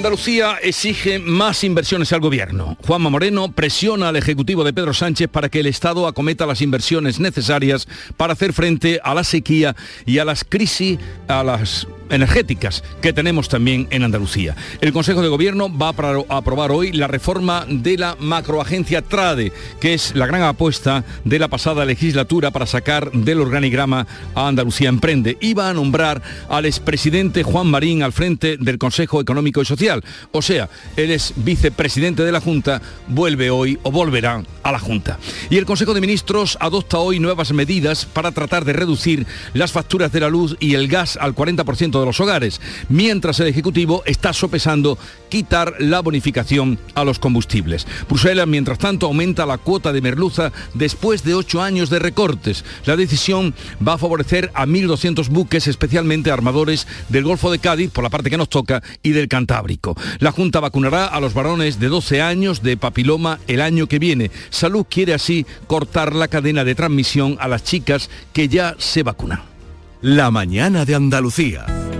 Andalucía exige más inversiones al gobierno. Juanma Moreno presiona al Ejecutivo de Pedro Sánchez para que el Estado acometa las inversiones necesarias para hacer frente a la sequía y a las crisis, a las energéticas que tenemos también en Andalucía. El Consejo de Gobierno va a aprobar hoy la reforma de la macroagencia TRADE, que es la gran apuesta de la pasada legislatura para sacar del organigrama a Andalucía Emprende. Y va a nombrar al expresidente Juan Marín al frente del Consejo Económico y Social. O sea, él es vicepresidente de la Junta, vuelve hoy o volverá a la Junta. Y el Consejo de Ministros adopta hoy nuevas medidas para tratar de reducir las facturas de la luz y el gas al 40% de los hogares, mientras el Ejecutivo está sopesando quitar la bonificación a los combustibles. Bruselas, mientras tanto, aumenta la cuota de merluza después de ocho años de recortes. La decisión va a favorecer a 1.200 buques, especialmente armadores del Golfo de Cádiz, por la parte que nos toca, y del Cantábrico. La Junta vacunará a los varones de 12 años de papiloma el año que viene. Salud quiere así cortar la cadena de transmisión a las chicas que ya se vacunan. La mañana de Andalucía.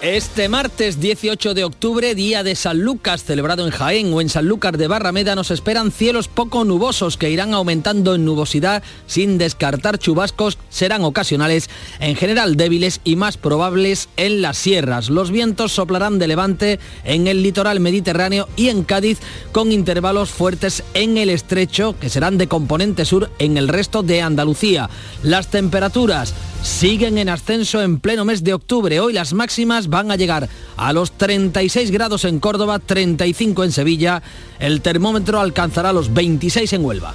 Este martes 18 de octubre, día de San Lucas, celebrado en Jaén o en Sanlúcar de Barrameda, nos esperan cielos poco nubosos que irán aumentando en nubosidad sin descartar chubascos, serán ocasionales, en general débiles y más probables en las sierras. Los vientos soplarán de levante en el litoral mediterráneo y en Cádiz con intervalos fuertes en el estrecho que serán de componente sur en el resto de Andalucía. Las temperaturas siguen en ascenso en pleno mes de octubre. Hoy las máximas van a llegar a los 36 grados en Córdoba, 35 en Sevilla. El termómetro alcanzará los 26 en Huelva.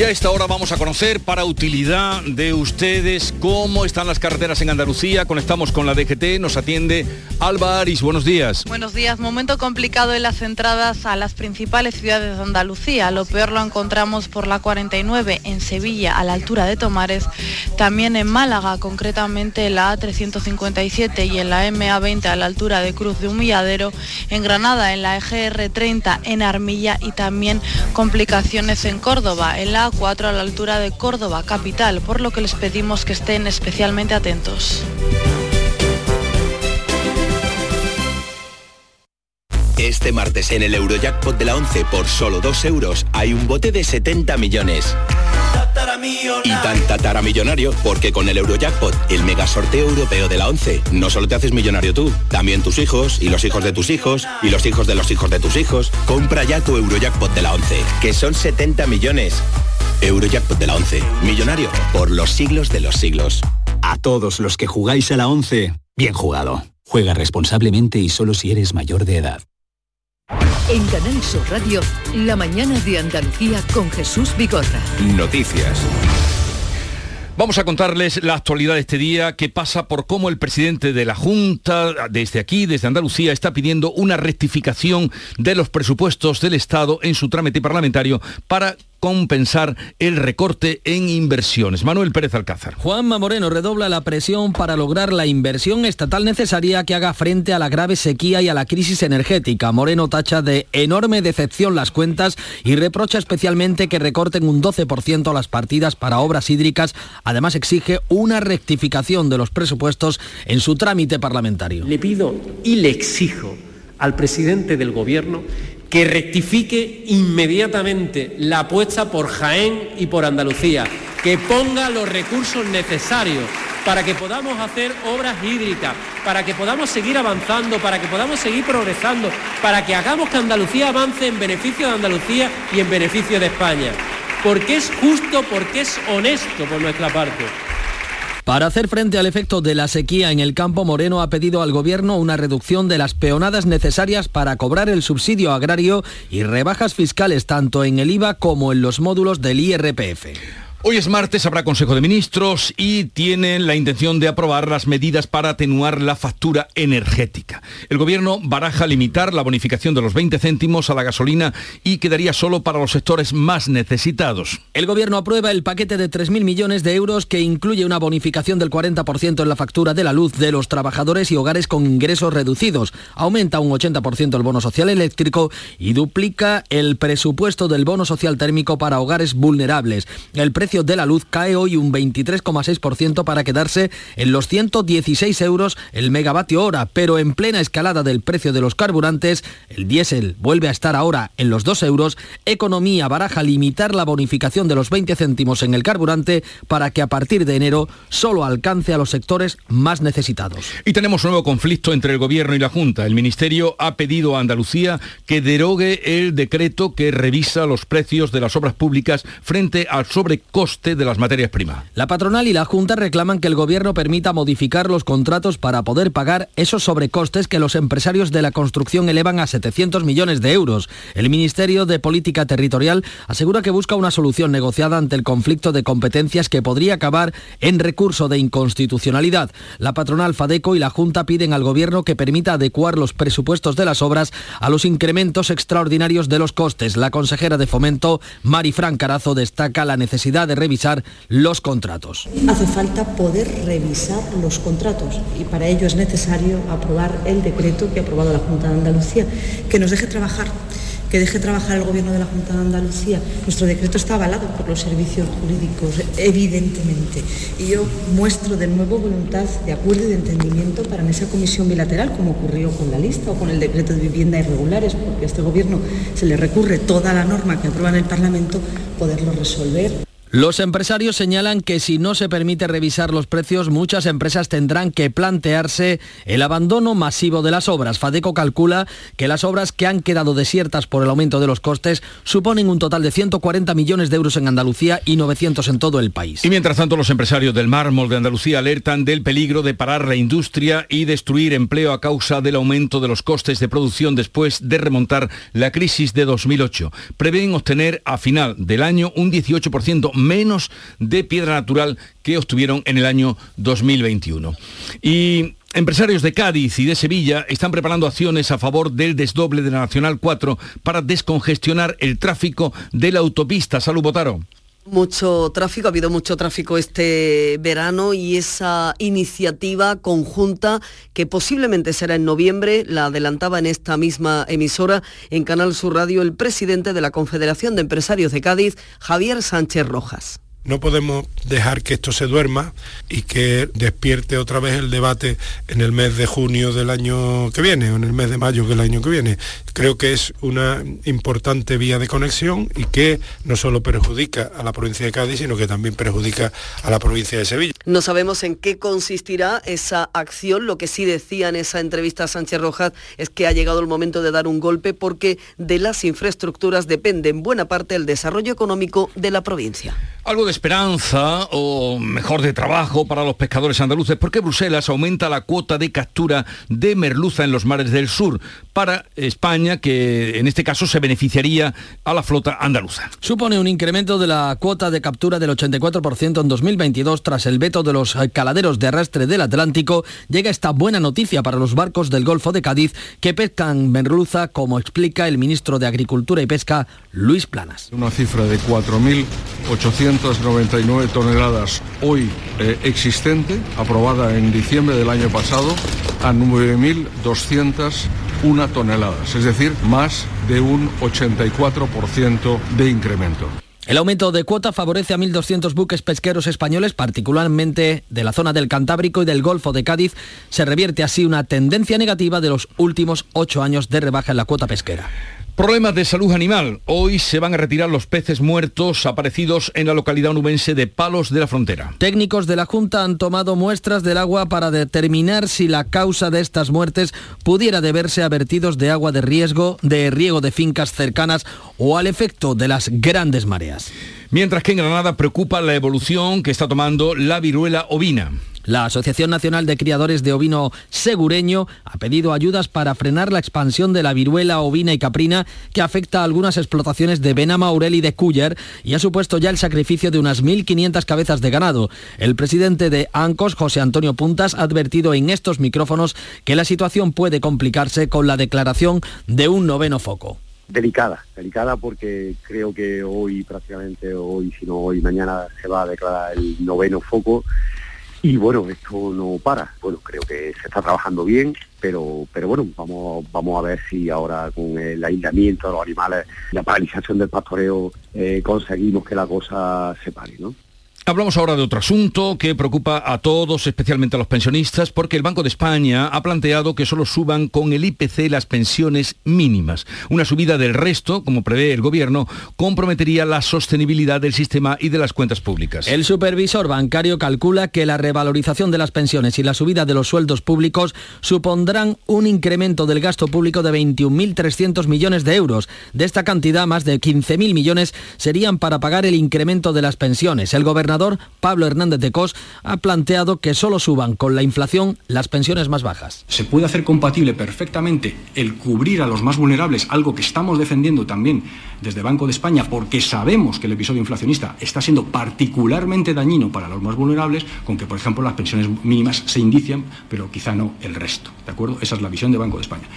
Y a esta hora vamos a conocer para utilidad de ustedes cómo están las carreteras en Andalucía. Conectamos con la DGT, nos atiende Alba Aris. Buenos días. Buenos días. Momento complicado en las entradas a las principales ciudades de Andalucía. Lo peor lo encontramos por la 49 en Sevilla, a la altura de Tomares. También en Málaga, concretamente en la A357 y en la MA20 a la altura de Cruz de Humilladero. En Granada, en la EGR30 en Armilla y también complicaciones en Córdoba, en la A4 a la altura de Córdoba, capital, por lo que les pedimos que estén especialmente atentos. Este martes en el Eurojackpot de la 11 por solo 2 euros hay un bote de 70 millones. Y tan tatara millonario porque con el Eurojackpot, el mega sorteo europeo de la 11, no solo te haces millonario tú, también tus hijos y los hijos de tus hijos y los hijos de los hijos de tus hijos. Compra ya tu Eurojackpot de la 11, que son 70 millones. Eurojackpot de la 11, millonario por los siglos de los siglos. A todos los que jugáis a la 11, bien jugado. Juega responsablemente y solo si eres mayor de edad. En Canal Sur Radio, la mañana de Andalucía con Jesús Vigorra. Noticias. Vamos a contarles la actualidad de este día que pasa por cómo el presidente de la Junta, desde aquí, desde Andalucía, está pidiendo una rectificación de los presupuestos del Estado en su trámite parlamentario para compensar el recorte en inversiones. Manuel Pérez Alcázar. Juanma Moreno redobla la presión para lograr la inversión estatal necesaria que haga frente a la grave sequía y a la crisis energética. Moreno tacha de enorme decepción las cuentas y reprocha especialmente que recorten un 12% las partidas para obras hídricas. Además exige una rectificación de los presupuestos en su trámite parlamentario. Le pido y le exijo al presidente del Gobierno que rectifique inmediatamente la apuesta por Jaén y por Andalucía, que ponga los recursos necesarios para que podamos hacer obras hídricas, para que podamos seguir avanzando, para que podamos seguir progresando, para que hagamos que Andalucía avance en beneficio de Andalucía y en beneficio de España. porque es justo, porque es honesto por nuestra parte. Para hacer frente al efecto de la sequía en el campo, Moreno ha pedido al Gobierno una reducción de las peonadas necesarias para cobrar el subsidio agrario y rebajas fiscales tanto en el IVA como en los módulos del IRPF. Hoy es martes, habrá Consejo de Ministros y tienen la intención de aprobar las medidas para atenuar la factura energética. El Gobierno baraja limitar la bonificación de los 20 céntimos a la gasolina y quedaría solo para los sectores más necesitados. El Gobierno aprueba el paquete de 3.000 millones de euros que incluye una bonificación del 40% en la factura de la luz de los trabajadores y hogares con ingresos reducidos. Aumenta un 80% el bono social eléctrico y duplica el presupuesto del bono social térmico para hogares vulnerables. El precio de la luz cae hoy un 23,6% para quedarse en los 116 euros el megavatio hora, pero en plena escalada del precio de los carburantes, el diésel vuelve a estar ahora en los 2 euros, Economía baraja limitar la bonificación de los 20 céntimos en el carburante para que a partir de enero solo alcance a los sectores más necesitados. Y tenemos un nuevo conflicto entre el Gobierno y la Junta. El Ministerio ha pedido a Andalucía que derogue el decreto que revisa los precios de las obras públicas frente al sobrecosto coste de las materias primas. La patronal y la Junta reclaman que el Gobierno permita modificar los contratos para poder pagar esos sobrecostes que los empresarios de la construcción elevan a 700 millones de euros. El Ministerio de Política Territorial asegura que busca una solución negociada ante el conflicto de competencias que podría acabar en recurso de inconstitucionalidad. La patronal Fadeco y la Junta piden al Gobierno que permita adecuar los presupuestos de las obras a los incrementos extraordinarios de los costes. La consejera de Fomento, Mari Fran Carazo, destaca la necesidad de revisar los contratos. Hace falta poder revisar los contratos y para ello es necesario aprobar el decreto que ha aprobado la Junta de Andalucía, que nos deje trabajar que deje trabajar el Gobierno de la Junta de Andalucía. Nuestro decreto está avalado por los servicios jurídicos, evidentemente. Y yo muestro de nuevo voluntad de acuerdo y de entendimiento para en esa comisión bilateral, como ocurrió con la lista o con el decreto de vivienda irregulares, porque a este Gobierno se le recurre toda la norma que aprueba en el Parlamento, poderlo resolver. Los empresarios señalan que si no se permite revisar los precios, muchas empresas tendrán que plantearse el abandono masivo de las obras. Fadeco calcula que las obras que han quedado desiertas por el aumento de los costes suponen un total de 140 millones de euros en Andalucía y 900 en todo el país. Y mientras tanto, los empresarios del mármol de Andalucía alertan del peligro de parar la industria y destruir empleo a causa del aumento de los costes de producción después de remontar la crisis de 2008. Prevén obtener a final del año un 18% menos de piedra natural que obtuvieron en el año 2021. Y Empresarios de Cádiz y de Sevilla están preparando acciones a favor del desdoble de la Nacional 4 para descongestionar el tráfico de la autopista. Salud, Botaro mucho tráfico, ha habido mucho tráfico este verano y esa iniciativa conjunta que posiblemente será en noviembre, la adelantaba en esta misma emisora en Canal Sur Radio el presidente de la Confederación de Empresarios de Cádiz, Javier Sánchez Rojas. No podemos dejar que esto se duerma y que despierte otra vez el debate en el mes de junio del año que viene o en el mes de mayo del año que viene. Creo que es una importante vía de conexión y que no solo perjudica a la provincia de Cádiz, sino que también perjudica a la provincia de Sevilla. No sabemos en qué consistirá esa acción. Lo que sí decía en esa entrevista a Sánchez Rojas es que ha llegado el momento de dar un golpe porque de las infraestructuras depende en buena parte el desarrollo económico de la provincia. Algo de esperanza o mejor de trabajo para los pescadores andaluces porque Bruselas aumenta la cuota de captura de merluza en los mares del sur para España que en este caso se beneficiaría a la flota andaluza. Supone un incremento de la cuota de captura del 84% en 2022 tras el veto de los caladeros de arrastre del Atlántico. Llega esta buena noticia para los barcos del Golfo de Cádiz que pescan merluza como explica el ministro de Agricultura y Pesca Luis Planas. Una cifra de 4.899 toneladas hoy eh, existente, aprobada en diciembre del año pasado, a 9.201 toneladas, es decir, más de un 84% de incremento. El aumento de cuota favorece a 1.200 buques pesqueros españoles, particularmente de la zona del Cantábrico y del Golfo de Cádiz. Se revierte así una tendencia negativa de los últimos ocho años de rebaja en la cuota pesquera. Problemas de salud animal. Hoy se van a retirar los peces muertos aparecidos en la localidad onubense de Palos de la Frontera. Técnicos de la Junta han tomado muestras del agua para determinar si la causa de estas muertes pudiera deberse a vertidos de agua de riesgo, de riego de fincas cercanas o al efecto de las grandes mareas. Mientras que en Granada preocupa la evolución que está tomando la viruela ovina. La Asociación Nacional de Criadores de Ovino Segureño ha pedido ayudas para frenar la expansión de la viruela ovina y caprina que afecta a algunas explotaciones de Bena Maurel y de Culler y ha supuesto ya el sacrificio de unas 1.500 cabezas de ganado. El presidente de ANCOS, José Antonio Puntas, ha advertido en estos micrófonos que la situación puede complicarse con la declaración de un noveno foco delicada, delicada porque creo que hoy prácticamente, hoy si no hoy, mañana se va a declarar el noveno foco y bueno, esto no para. Bueno, creo que se está trabajando bien, pero, pero bueno, vamos, vamos a ver si ahora con el aislamiento de los animales, la paralización del pastoreo, eh, conseguimos que la cosa se pare, ¿no? Hablamos ahora de otro asunto que preocupa a todos, especialmente a los pensionistas, porque el Banco de España ha planteado que solo suban con el IPC las pensiones mínimas. Una subida del resto, como prevé el Gobierno, comprometería la sostenibilidad del sistema y de las cuentas públicas. El supervisor bancario calcula que la revalorización de las pensiones y la subida de los sueldos públicos supondrán un incremento del gasto público de 21.300 millones de euros. De esta cantidad, más de 15.000 millones serían para pagar el incremento de las pensiones. El gobernador Pablo Hernández de Cos ha planteado que solo suban con la inflación las pensiones más bajas. Se puede hacer compatible perfectamente el cubrir a los más vulnerables, algo que estamos defendiendo también desde Banco de España, porque sabemos que el episodio inflacionista está siendo particularmente dañino para los más vulnerables, con que, por ejemplo, las pensiones mínimas se indician, pero quizá no el resto. ¿De acuerdo? Esa es la visión de Banco de España.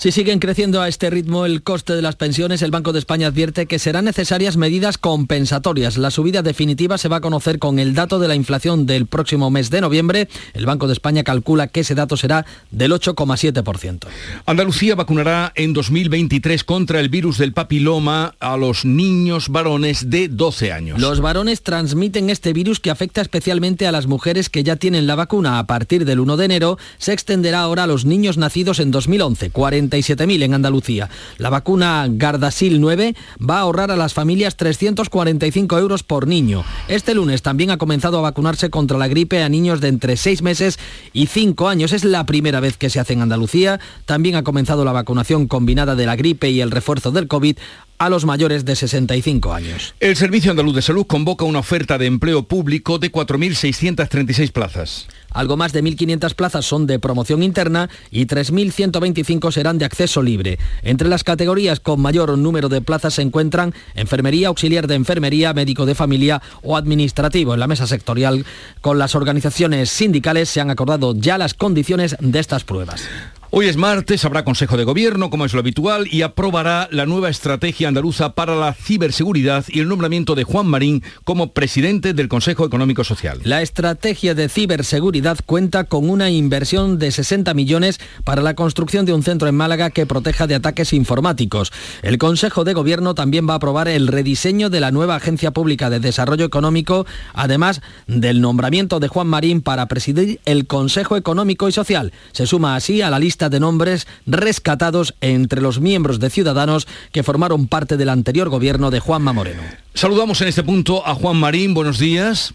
Si siguen creciendo a este ritmo el coste de las pensiones, el Banco de España advierte que serán necesarias medidas compensatorias. La subida definitiva se va a conocer con el dato de la inflación del próximo mes de noviembre. El Banco de España calcula que ese dato será del 8,7%. Andalucía vacunará en 2023 contra el virus del papiloma a los niños varones de 12 años. Los varones transmiten este virus que afecta especialmente a las mujeres que ya tienen la vacuna. A partir del 1 de enero se extenderá ahora a los niños nacidos en 2011. 37.000 en Andalucía. La vacuna Gardasil 9 va a ahorrar a las familias 345 euros por niño. Este lunes también ha comenzado a vacunarse contra la gripe a niños de entre 6 meses y 5 años. Es la primera vez que se hace en Andalucía. También ha comenzado la vacunación combinada de la gripe y el refuerzo del COVID a los mayores de 65 años. El Servicio Andaluz de Salud convoca una oferta de empleo público de 4.636 plazas. Algo más de 1.500 plazas son de promoción interna y 3.125 serán de acceso libre. Entre las categorías con mayor número de plazas se encuentran enfermería, auxiliar de enfermería, médico de familia o administrativo. En la mesa sectorial con las organizaciones sindicales se han acordado ya las condiciones de estas pruebas. Hoy es martes, habrá Consejo de Gobierno, como es lo habitual, y aprobará la nueva estrategia andaluza para la ciberseguridad y el nombramiento de Juan Marín como presidente del Consejo Económico Social. La estrategia de ciberseguridad cuenta con una inversión de 60 millones para la construcción de un centro en Málaga que proteja de ataques informáticos. El Consejo de Gobierno también va a aprobar el rediseño de la nueva Agencia Pública de Desarrollo Económico, además del nombramiento de Juan Marín para presidir el Consejo Económico y Social. Se suma así a la lista de nombres rescatados entre los miembros de Ciudadanos que formaron parte del anterior gobierno de Juanma Moreno. Saludamos en este punto a Juan Marín, buenos días.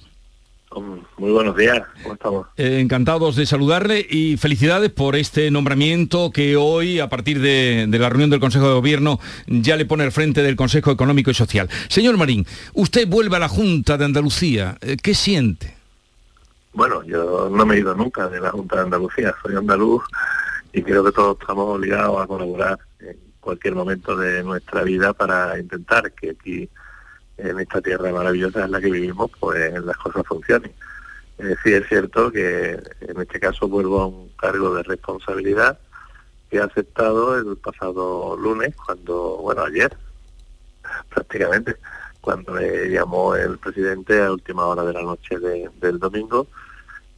Muy buenos días, ¿cómo estamos? Eh, encantados de saludarle y felicidades por este nombramiento que hoy, a partir de, la reunión del Consejo de Gobierno, ya le pone al frente del Consejo Económico y Social. Señor Marín, usted vuelve a la Junta de Andalucía, eh, ¿qué siente? Bueno, yo no me he ido nunca de la Junta de Andalucía, soy andaluz y creo que todos estamos obligados a colaborar en cualquier momento de nuestra vida para intentar que aquí en esta tierra maravillosa en la que vivimos pues las cosas funcionen. Eh, sí es cierto que en este caso vuelvo a un cargo de responsabilidad que he aceptado el pasado lunes cuando, bueno, ayer prácticamente, cuando me llamó el presidente a última hora de la noche del domingo,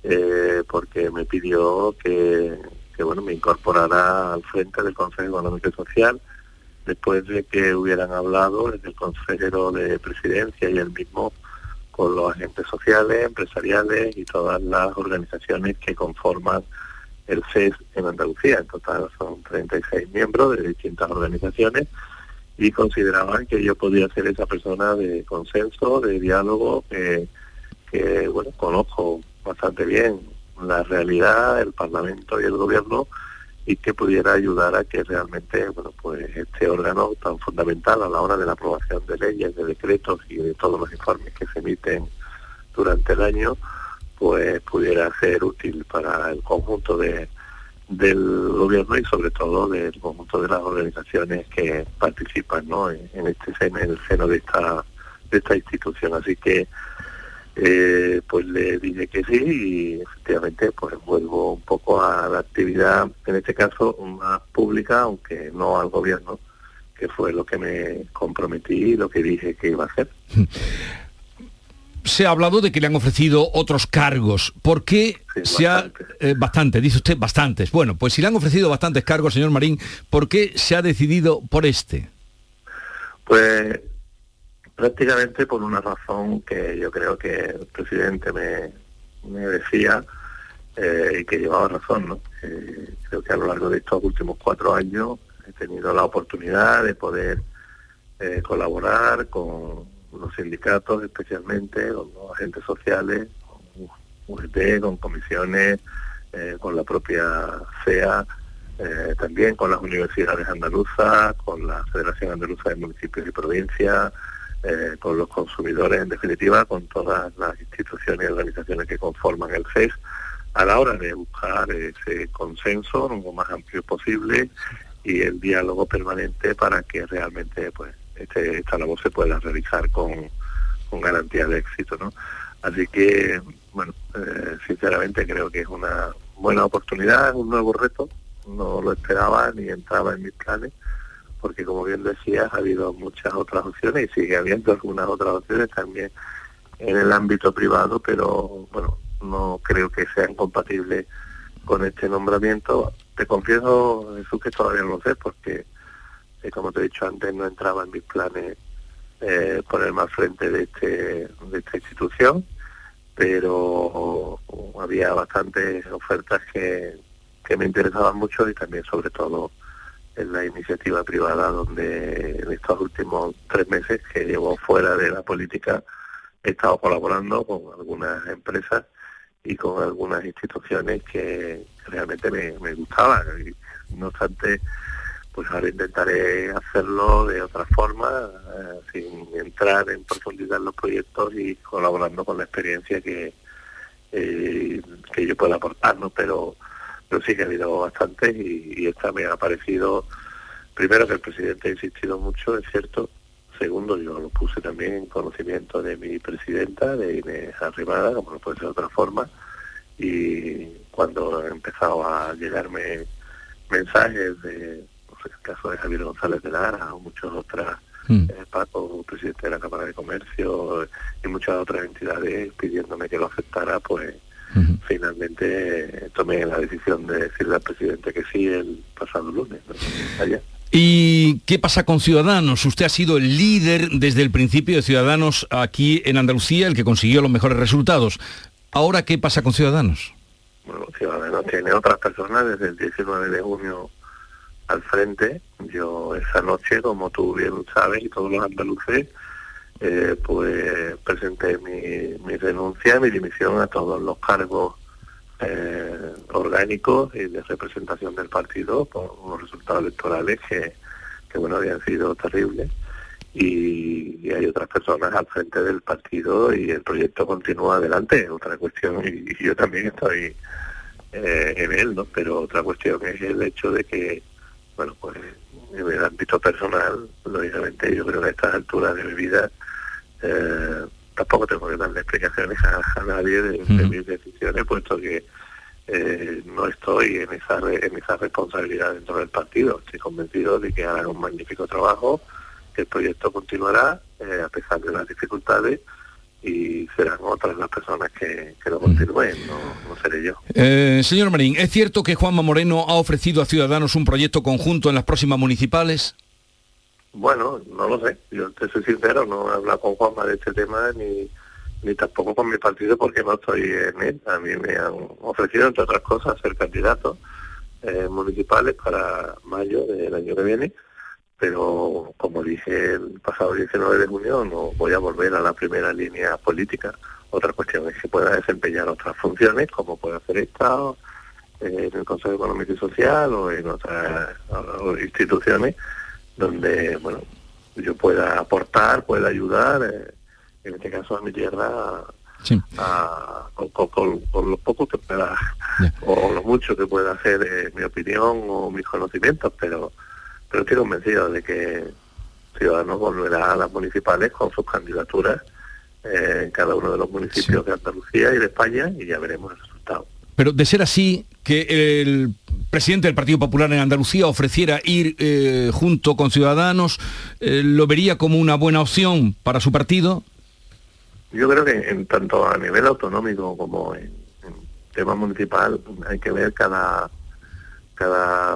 eh, porque me pidió que que bueno me incorporará al frente del Consejo Económico y Social después de que hubieran hablado el consejero de presidencia y el mismo con los agentes sociales, empresariales y todas las organizaciones que conforman el CES en Andalucía. En total son 36 miembros de distintas organizaciones y consideraban que yo podía ser esa persona de consenso, de diálogo, que, que bueno, conozco bastante bien la realidad, el Parlamento y el Gobierno y que pudiera ayudar a que realmente bueno pues este órgano tan fundamental a la hora de la aprobación de leyes, de decretos y de todos los informes que se emiten durante el año, pues pudiera ser útil para el conjunto de, del gobierno y sobre todo del conjunto de las organizaciones que participan ¿no? en, este en el seno de esta de esta institución así que eh, pues le dije que sí y efectivamente pues vuelvo un poco a la actividad, en este caso más pública, aunque no al gobierno, que fue lo que me comprometí y lo que dije que iba a hacer. Se ha hablado de que le han ofrecido otros cargos. ¿Por qué se ha... Eh, bastante, dice usted, bastantes. Bueno, pues si le han ofrecido bastantes cargos, señor Marín, ¿por qué se ha decidido por este? Pues prácticamente por una razón que yo creo que el presidente me, decía eh, y que llevaba razón. ¿no? Eh, creo que a lo largo de estos últimos cuatro años he tenido la oportunidad de poder eh, colaborar con los sindicatos, especialmente con los agentes sociales, con UGT, con comisiones, con la propia CEA, también con las universidades andaluzas, con la Federación Andaluza de Municipios y Provincias, eh, con los consumidores, en definitiva, con todas las instituciones y organizaciones que conforman el CES, a la hora de buscar ese consenso lo más amplio posible y el diálogo permanente para que realmente pues este, esta labor se pueda realizar con, con garantía de éxito. ¿no? Así que, bueno, eh, sinceramente creo que es una buena oportunidad, es un nuevo reto, no lo esperaba ni entraba en mis planes porque como bien decías, ha habido muchas otras opciones y sigue habiendo algunas otras opciones también en el ámbito privado, pero bueno, no creo que sean compatibles con este nombramiento. Te confieso, Jesús, que todavía no sé, porque eh, como te he dicho antes, no entraba en mis planes eh, ponerme al frente de, este, de esta institución, pero había bastantes ofertas que, que me interesaban mucho y también sobre todo en la iniciativa privada donde en estos últimos tres meses que llevo fuera de la política he estado colaborando con algunas empresas y con algunas instituciones que realmente me, gustaban. Y, no obstante, pues ahora intentaré hacerlo de otra forma, eh, sin entrar en profundidad en los proyectos y colaborando con la experiencia que, eh, que yo pueda aportar, ¿no? Pero pero sí que ha habido bastantes y, esta me ha parecido, primero que el presidente ha insistido mucho, es cierto, segundo yo lo puse también en conocimiento de mi presidenta, de Inés Arribada, como no puede ser de otra forma, y cuando he empezado a llegarme mensajes de, no sé, el caso de Javier González de Lara o muchos otros, mm. eh, Paco, presidente de la Cámara de Comercio y muchas otras entidades pidiéndome que lo aceptara, pues finalmente tomé la decisión de decirle al presidente que sí el pasado lunes, ¿Y qué pasa con Ciudadanos? Usted ha sido el líder desde el principio de Ciudadanos aquí en Andalucía, el que consiguió los mejores resultados. ¿Ahora qué pasa con Ciudadanos? Bueno, Ciudadanos tiene otras personas desde el 19 de junio al frente. Yo esa noche, como tú bien sabes, y todos los andaluces, eh, pues presenté mi, mi renuncia, mi dimisión a todos los cargos eh, orgánicos y de representación del partido por unos resultados electorales que, que bueno habían sido terribles. Y, hay otras personas al frente del partido y el proyecto continúa adelante. Otra cuestión y, yo también estoy eh, en él no pero otra cuestión es el hecho de que bueno pues en el ámbito personal lógicamente yo creo que a estas alturas de mi vida eh, tampoco tengo que darle explicaciones a, nadie de, mis decisiones, puesto que eh, no estoy en esa, en esa responsabilidad dentro del partido. Estoy convencido de que harán un magnífico trabajo, que el proyecto continuará eh, a pesar de las dificultades y serán otras las personas que, lo continúen, no, no seré yo. señor Marín, ¿es cierto que Juanma Moreno ha ofrecido a Ciudadanos un proyecto conjunto en las próximas municipales? Bueno, no lo sé. Yo te soy sincero, no he hablado con Juanma de este tema ni, ni tampoco con mi partido porque no estoy en él. A mí me han ofrecido, entre otras cosas, ser candidato eh, municipales para mayo del año que viene, pero como dije el pasado 19 de junio, no voy a volver a la primera línea política. Otra cuestión es que pueda desempeñar otras funciones, como puede hacer Estado, en el Consejo Económico y Social o en otras instituciones donde, bueno, yo pueda aportar, pueda ayudar, eh, en este caso a mi tierra, con, lo poco que pueda, o lo mucho que pueda hacer eh, mi opinión o mis conocimientos, pero, pero estoy convencido de que Ciudadanos volverá a las municipales con sus candidaturas eh, en cada uno de los municipios de Andalucía y de España y ya veremos el resultado. Pero de ser así, que el presidente del Partido Popular en Andalucía ofreciera ir eh, junto con Ciudadanos, eh, ¿lo vería como una buena opción para su partido? Yo creo que en tanto a nivel autonómico como en, tema municipal hay que ver cada cada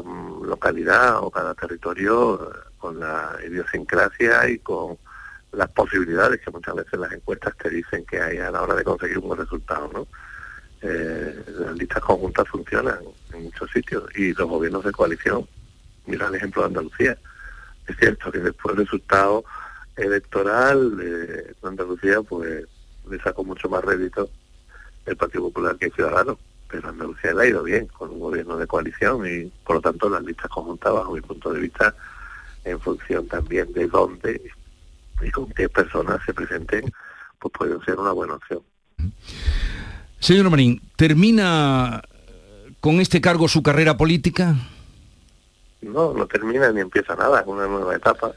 localidad o cada territorio con la idiosincrasia y con las posibilidades que muchas veces las encuestas te dicen que hay a la hora de conseguir un buen resultado, ¿no? Eh, las listas conjuntas funcionan en muchos sitios y los gobiernos de coalición, mira el ejemplo de Andalucía, es cierto que después del resultado electoral de Andalucía pues le sacó mucho más rédito el Partido Popular que el Ciudadano, pero Andalucía le ha ido bien con un gobierno de coalición y por lo tanto las listas conjuntas bajo mi punto de vista en función también de dónde y con qué personas se presenten pues pueden ser una buena opción. Señor Marín, ¿termina con este cargo su carrera política? No, no termina ni empieza nada, es una nueva etapa.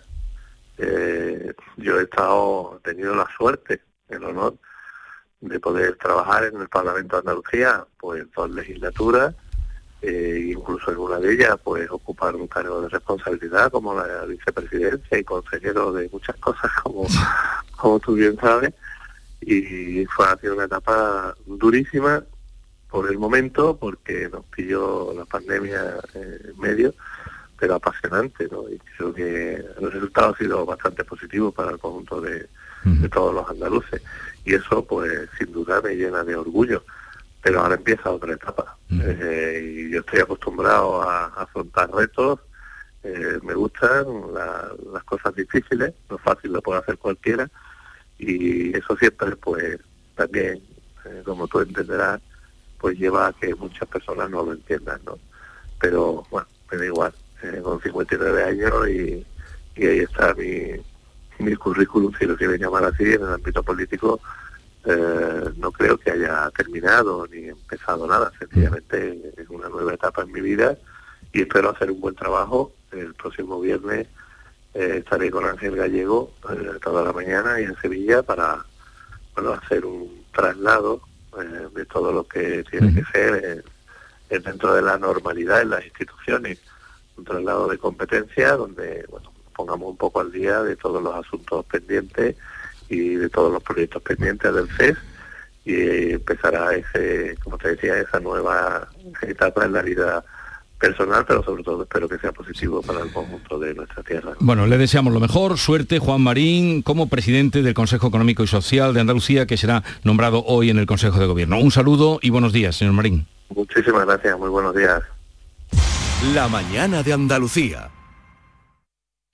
Eh, yo he estado, tenido la suerte, el honor de poder trabajar en el Parlamento de Andalucía, pues dos legislaturas, eh, incluso en una de ellas, pues ocupar un cargo de responsabilidad como la vicepresidencia y consejero de muchas cosas, como, como tú bien sabes. Y fue ha sido una etapa durísima por el momento porque nos pilló la pandemia en medio pero apasionante ¿no? y creo que el resultado ha sido bastante positivo para el conjunto de, todos los andaluces y eso pues sin duda me llena de orgullo. Pero ahora empieza otra etapa. Eh, y yo estoy acostumbrado a, afrontar retos. Eh, me gustan las cosas difíciles no fácil lo puede hacer cualquiera. Y eso siempre pues también eh, como tú entenderás pues lleva a que muchas personas no lo entiendan no pero bueno me da igual. Con 59 años y, y ahí está mi, mi currículum si lo quieren llamar así en el ámbito político eh, no creo que haya terminado ni empezado nada. Sencillamente es una nueva etapa en mi vida y espero hacer un buen trabajo. El próximo viernes eh, estaré con Ángel Gallego eh, toda la mañana y en Sevilla para bueno, hacer un traslado eh, de todo lo que tiene que ser dentro de la normalidad en las instituciones, un traslado de competencia donde bueno, pongamos un poco al día de todos los asuntos pendientes y de todos los proyectos pendientes del CES y empezará ese, como te decía, esa nueva etapa en la vida personal, pero sobre todo espero que sea positivo para el conjunto de nuestra tierra. Bueno, le deseamos lo mejor, suerte Juan Marín como presidente del Consejo Económico y Social de Andalucía, que será nombrado hoy en el Consejo de Gobierno. Un saludo y buenos días, señor Marín. Muchísimas gracias, muy buenos días. La mañana de Andalucía.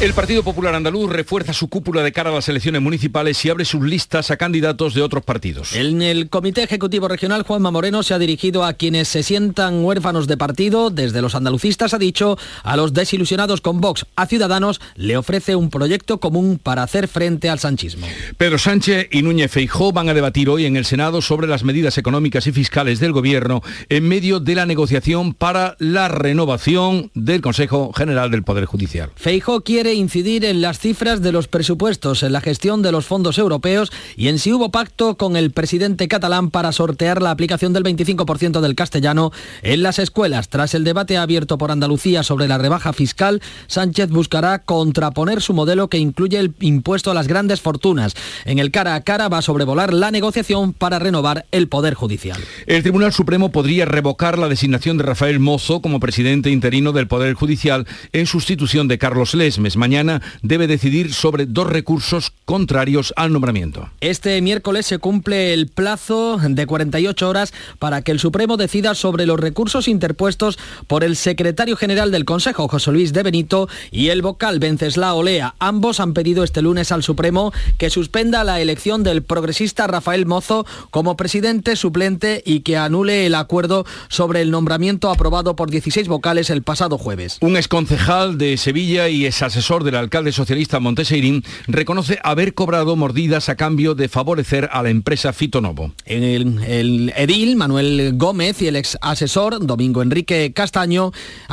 El Partido Popular Andaluz refuerza su cúpula de cara a las elecciones municipales y abre sus listas a candidatos de otros partidos. En el Comité Ejecutivo Regional, Juanma Moreno se ha dirigido a quienes se sientan huérfanos de partido. Desde los andalucistas ha dicho a los desilusionados con Vox, a Ciudadanos le ofrece un proyecto común para hacer frente al sanchismo. Pedro Sánchez y Núñez Feijó van a debatir hoy en el Senado sobre las medidas económicas y fiscales del Gobierno en medio de la negociación para la renovación del Consejo General del Poder Judicial. Feijó quiere incidir en las cifras de los presupuestos, en la gestión de los fondos europeos y en si hubo pacto con el presidente catalán para sortear la aplicación del 25% del castellano en las escuelas. Tras el debate abierto por Andalucía sobre la rebaja fiscal, Sánchez buscará contraponer su modelo que incluye el impuesto a las grandes fortunas. En el cara a cara va a sobrevolar la negociación para renovar el Poder Judicial. El Tribunal Supremo podría revocar la designación de Rafael Mozo como presidente interino del Poder Judicial en sustitución de Carlos Lesmes mañana debe decidir sobre dos recursos contrarios al nombramiento. Este miércoles se cumple el plazo de 48 horas para que el Supremo decida sobre los recursos interpuestos por el secretario general del Consejo, José Luis de Benito, y el vocal Venceslao Olea. Ambos han pedido este lunes al Supremo que suspenda la elección del progresista Rafael Mozo como presidente suplente y que anule el acuerdo sobre el nombramiento aprobado por 16 vocales el pasado jueves. Un exconcejal de Sevilla y ex asesor del alcalde socialista Monteseirín reconoce haber cobrado mordidas a cambio de favorecer a la empresa Fitonovo. El, el edil Manuel Gómez y el ex asesor Domingo Enrique Castaño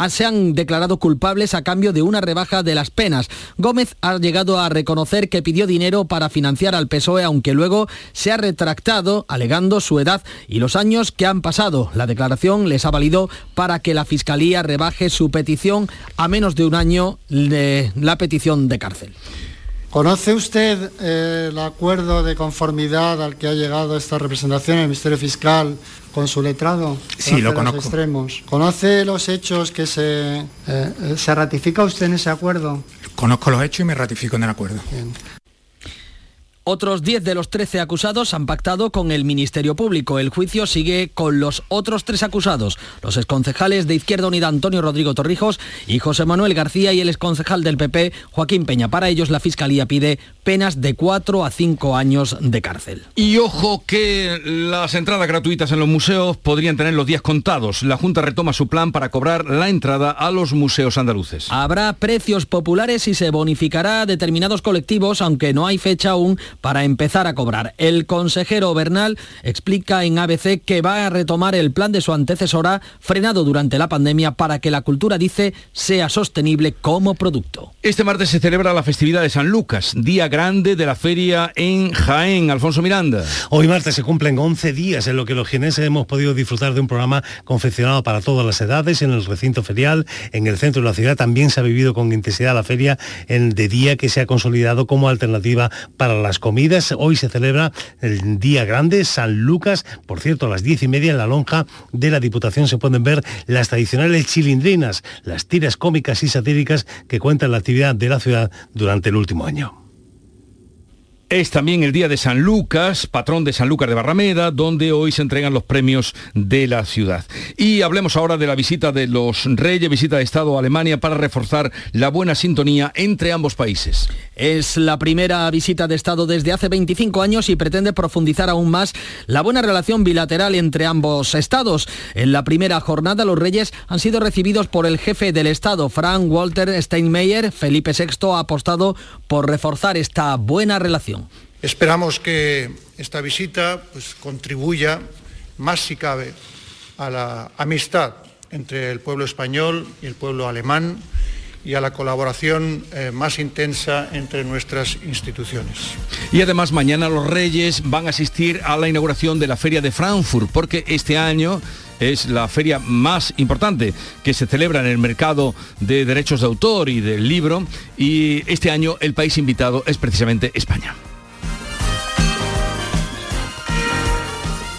se han declarado culpables a cambio de una rebaja de las penas. Gómez ha llegado a reconocer que pidió dinero para financiar al PSOE, aunque luego se ha retractado alegando su edad y los años que han pasado. La declaración les ha valido para que la Fiscalía rebaje su petición a menos de un año de la petición de cárcel. ¿Conoce usted eh, el acuerdo de conformidad al que ha llegado esta representación, el Ministerio Fiscal, con su letrado? Sí, lo conozco. Extremos. ¿Conoce los hechos que se, eh, se ratifica usted en ese acuerdo? Conozco los hechos y me ratifico en el acuerdo. Bien. Otros 10 de los 13 acusados han pactado con el Ministerio Público. El juicio sigue con los otros tres acusados, los exconcejales de Izquierda Unida Antonio Rodrigo Torrijos y José Manuel García y el exconcejal del PP Joaquín Peña. Para ellos la Fiscalía pide penas de 4 a 5 años de cárcel. Y ojo que las entradas gratuitas en los museos podrían tener los días contados. La Junta retoma su plan para cobrar la entrada a los museos andaluces. Habrá precios populares y se bonificará a determinados colectivos, aunque no hay fecha aún para empezar a cobrar. El consejero Bernal explica en ABC que va a retomar el plan de su antecesora frenado durante la pandemia para que la cultura, dice, sea sostenible como producto. Este martes se celebra la festividad de San Lucas, día grande de la feria en Jaén. Alfonso Miranda. Hoy martes se cumplen 11 días en lo que los jineses hemos podido disfrutar de un programa confeccionado para todas las edades en el recinto ferial, en el centro de la ciudad. También se ha vivido con intensidad la feria en de día que se ha consolidado como alternativa para las comidas. Hoy se celebra el día grande, San Lucas. Por cierto, a las diez y media en la lonja de la Diputación se pueden ver las tradicionales chilindrinas, las tiras cómicas y satíricas que cuentan la actividad de la ciudad durante el último año. Es también el día de San Lucas, patrón de San Lucas de Barrameda, donde hoy se entregan los premios de la ciudad. Y hablemos ahora de la visita de los reyes, visita de Estado a Alemania para reforzar la buena sintonía entre ambos países. Es la primera visita de Estado desde hace 25 años y pretende profundizar aún más la buena relación bilateral entre ambos estados. En la primera jornada los reyes han sido recibidos por el jefe del Estado, Frank Walter Steinmeier. Felipe VI ha apostado por reforzar esta buena relación. Esperamos que esta visita pues, contribuya más si cabe a la amistad entre el pueblo español y el pueblo alemán y a la colaboración eh, más intensa entre nuestras instituciones. Y además mañana los Reyes van a asistir a la inauguración de la Feria de Frankfurt, porque este año es la feria más importante que se celebra en el mercado de derechos de autor y del libro, y este año el país invitado es precisamente España.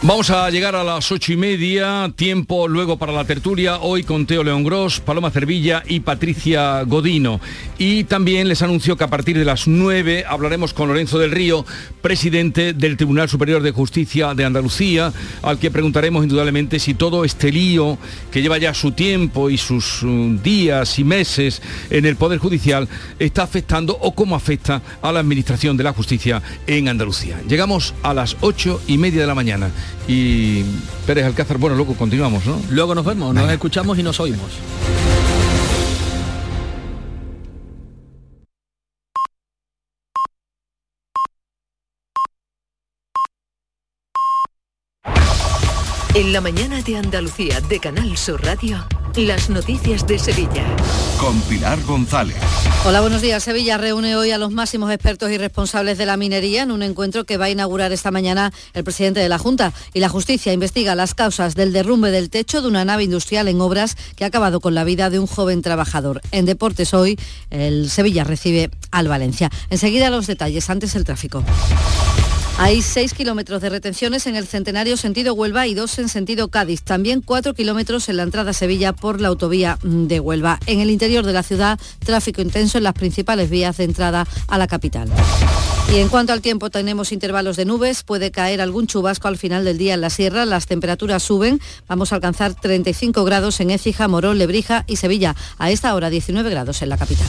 Vamos a llegar a las ocho y media, tiempo luego para la tertulia, hoy con Teo León Gros, Paloma Cervilla y Patricia Godino. Y también les anuncio que a partir de las nueve hablaremos con Lorenzo del Río, presidente del Tribunal Superior de Justicia de Andalucía, al que preguntaremos indudablemente si todo este lío que lleva ya su tiempo y sus um, días y meses en el Poder Judicial está afectando o cómo afecta a la Administración de la Justicia en Andalucía. Llegamos a las ocho y media de la mañana y Pérez Alcázar, bueno, luego continuamos, ¿no? Luego nos vemos, nos escuchamos y nos oímos. En la mañana de Andalucía de Canal Sur Radio, las noticias de Sevilla. Con Pilar González. Hola, buenos días. Sevilla reúne hoy a los máximos expertos y responsables de la minería en un encuentro que va a inaugurar esta mañana el presidente de la Junta. Y la justicia investiga las causas del derrumbe del techo de una nave industrial en obras que ha acabado con la vida de un joven trabajador. En deportes hoy, el Sevilla recibe al Valencia. Enseguida los detalles, antes el tráfico. Hay 6 kilómetros de retenciones en el centenario sentido Huelva y dos en sentido Cádiz. También 4 kilómetros en la entrada a Sevilla por la autovía de Huelva. En el interior de la ciudad, tráfico intenso en las principales vías de entrada a la capital. Y en cuanto al tiempo, tenemos intervalos de nubes, puede caer algún chubasco al final del día en la sierra, las temperaturas suben, vamos a alcanzar 35 grados en Écija, Morón, Lebrija y Sevilla, a esta hora 19 grados en la capital.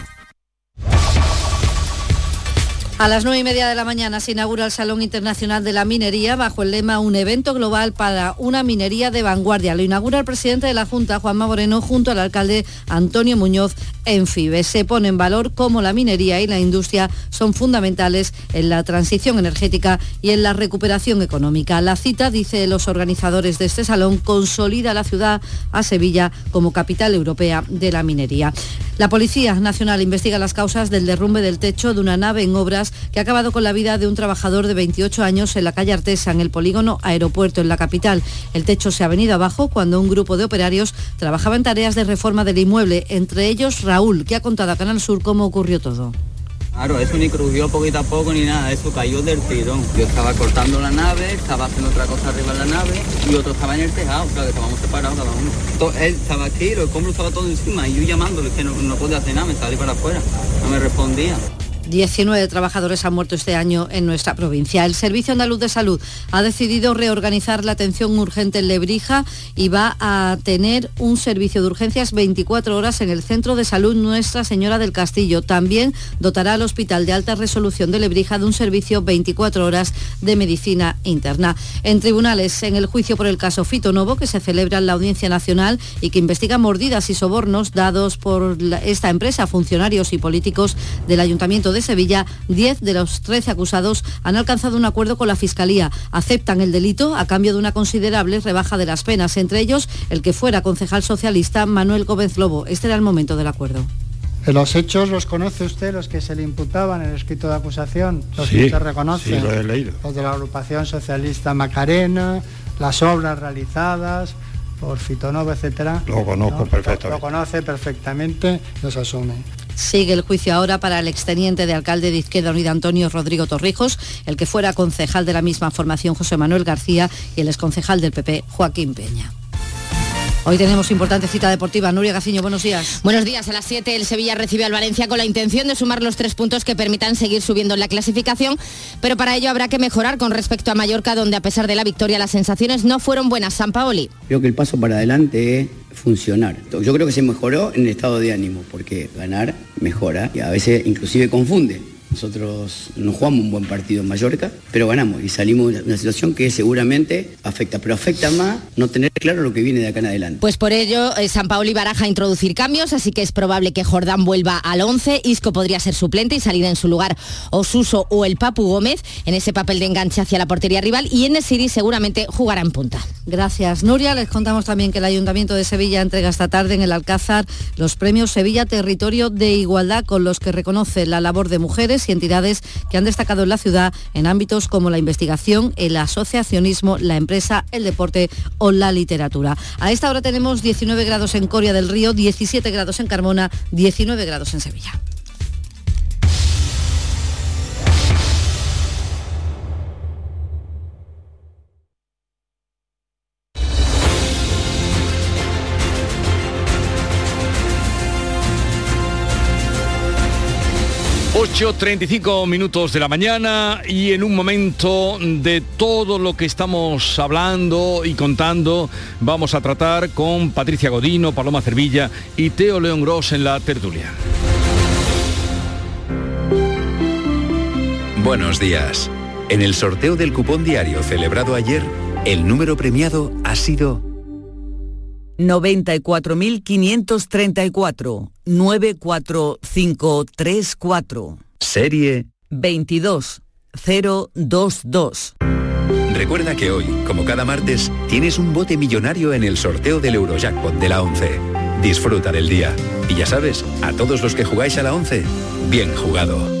A las nueve y media de la mañana se inaugura el Salón Internacional de la Minería bajo el lema Un evento global para una minería de vanguardia. Lo inaugura el presidente de la Junta, Juanma Moreno, junto al alcalde Antonio Muñoz en FIBE. Se pone en valor cómo la minería y la industria son fundamentales en la transición energética y en la recuperación económica. La cita, dice los organizadores de este salón, consolida la ciudad a Sevilla como capital europea de la minería. La Policía Nacional investiga las causas del derrumbe del techo de una nave en obras que ha acabado con la vida de un trabajador de 28 años en la calle Artesa, en el polígono Aeropuerto, en la capital. El techo se ha venido abajo cuando un grupo de operarios trabajaba en tareas de reforma del inmueble, entre ellos Raúl, que ha contado a Canal Sur cómo ocurrió todo. Claro, eso ni crujió poquito a poco ni nada, eso cayó del tirón. Yo estaba cortando la nave, estaba haciendo otra cosa arriba de la nave y otro estaba en el tejado, claro, que estábamos separados cada uno. Él estaba aquí, el escombro estaba todo encima y yo llamándole que no, no podía hacer nada, me salí para afuera, no me respondía. 19 trabajadores han muerto este año en nuestra provincia. El Servicio Andaluz de Salud ha decidido reorganizar la atención urgente en Lebrija y va a tener un servicio de urgencias 24 horas en el Centro de Salud Nuestra Señora del Castillo. También dotará al Hospital de Alta Resolución de Lebrija de un servicio 24 horas de medicina interna. En tribunales, en el juicio por el caso Fito Novo, que se celebra en la Audiencia Nacional y que investiga mordidas y sobornos dados por esta empresa a funcionarios y políticos del Ayuntamiento de Sevilla, 10 de los 13 acusados han alcanzado un acuerdo con la Fiscalía. Aceptan el delito a cambio de una considerable rebaja de las penas, entre ellos el que fuera concejal socialista Manuel Gómez Lobo. Este era el momento del acuerdo. Los hechos los conoce usted, los que se le imputaban en el escrito de acusación, los Sí, que usted reconoce. sí, lo he leído. Los de la agrupación socialista Macarena, las obras realizadas por Fitonova, etcétera. Lo conozco ¿no? perfectamente. Lo conoce perfectamente, los asume. Sigue el juicio ahora para el exteniente de alcalde de Izquierda Unida Antonio Rodrigo Torrijos, el que fuera concejal de la misma formación José Manuel García y el exconcejal del PP Joaquín Peña. Hoy tenemos importante cita deportiva. Nuria Gaciño, buenos días. Buenos días. A las 7 el Sevilla recibe al Valencia con la intención de sumar los tres puntos que permitan seguir subiendo en la clasificación, pero para ello habrá que mejorar con respecto a Mallorca, donde a pesar de la victoria las sensaciones no fueron buenas. San Paoli. Creo que el paso para adelante es funcionar. Yo creo que se mejoró en el estado de ánimo, porque ganar mejora y a veces inclusive confunde. Nosotros no jugamos un buen partido en Mallorca, pero ganamos y salimos de una situación que seguramente afecta, pero afecta más no tener claro lo que viene de acá en adelante. Pues por ello, eh, San Paoli baraja introducir cambios, así que es probable que Jordán vuelva al 11, Isco podría ser suplente y salir en su lugar Osuso o el Papu Gómez en ese papel de enganche hacia la portería rival y en Siri seguramente jugará en punta. Gracias, Nuria. Les contamos también que el Ayuntamiento de Sevilla entrega esta tarde en el Alcázar los premios Sevilla Territorio de Igualdad con los que reconoce la labor de mujeres y entidades que han destacado en la ciudad en ámbitos como la investigación, el asociacionismo, la empresa, el deporte o la literatura. A esta hora tenemos 19 grados en Coria del Río, 17 grados en Carmona, 19 grados en Sevilla. ...8.35 minutos de la mañana y en un momento de todo lo que estamos hablando y contando... ...vamos a tratar con Patricia Godino, Paloma Cervilla y Teo León Gross en la tertulia. Buenos días. En el sorteo del cupón diario celebrado ayer, el número premiado ha sido 94.534 94534. Serie 22022. Recuerda que hoy, como cada martes, tienes un bote millonario en el sorteo del Eurojackpot de la 11. Disfruta del día. Y ya sabes, a todos los que jugáis a la 11, bien jugado.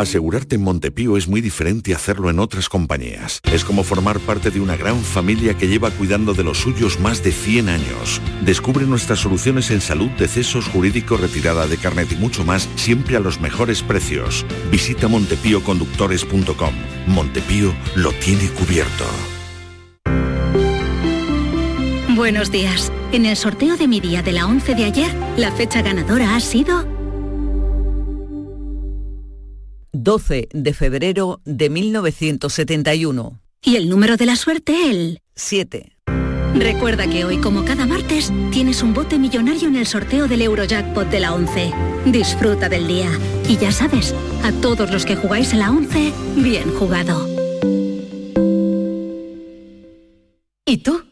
Asegurarte en Montepío es muy diferente a hacerlo en otras compañías. Es como formar parte de una gran familia que lleva cuidando de los suyos más de 100 años. Descubre nuestras soluciones en salud, decesos, jurídico, retirada de carnet y mucho más, siempre a los mejores precios. Visita montepíoconductores.com. Montepío lo tiene cubierto. Buenos días. En el sorteo de mi día de la 11 de ayer, la fecha ganadora ha sido 12 de febrero de 1971. Y el número de la suerte, el 7. Recuerda que hoy, como cada martes, tienes un bote millonario en el sorteo del Eurojackpot de la 11. Disfruta del día. Y ya sabes, a todos los que jugáis a la 11, bien jugado. ¿Y tú?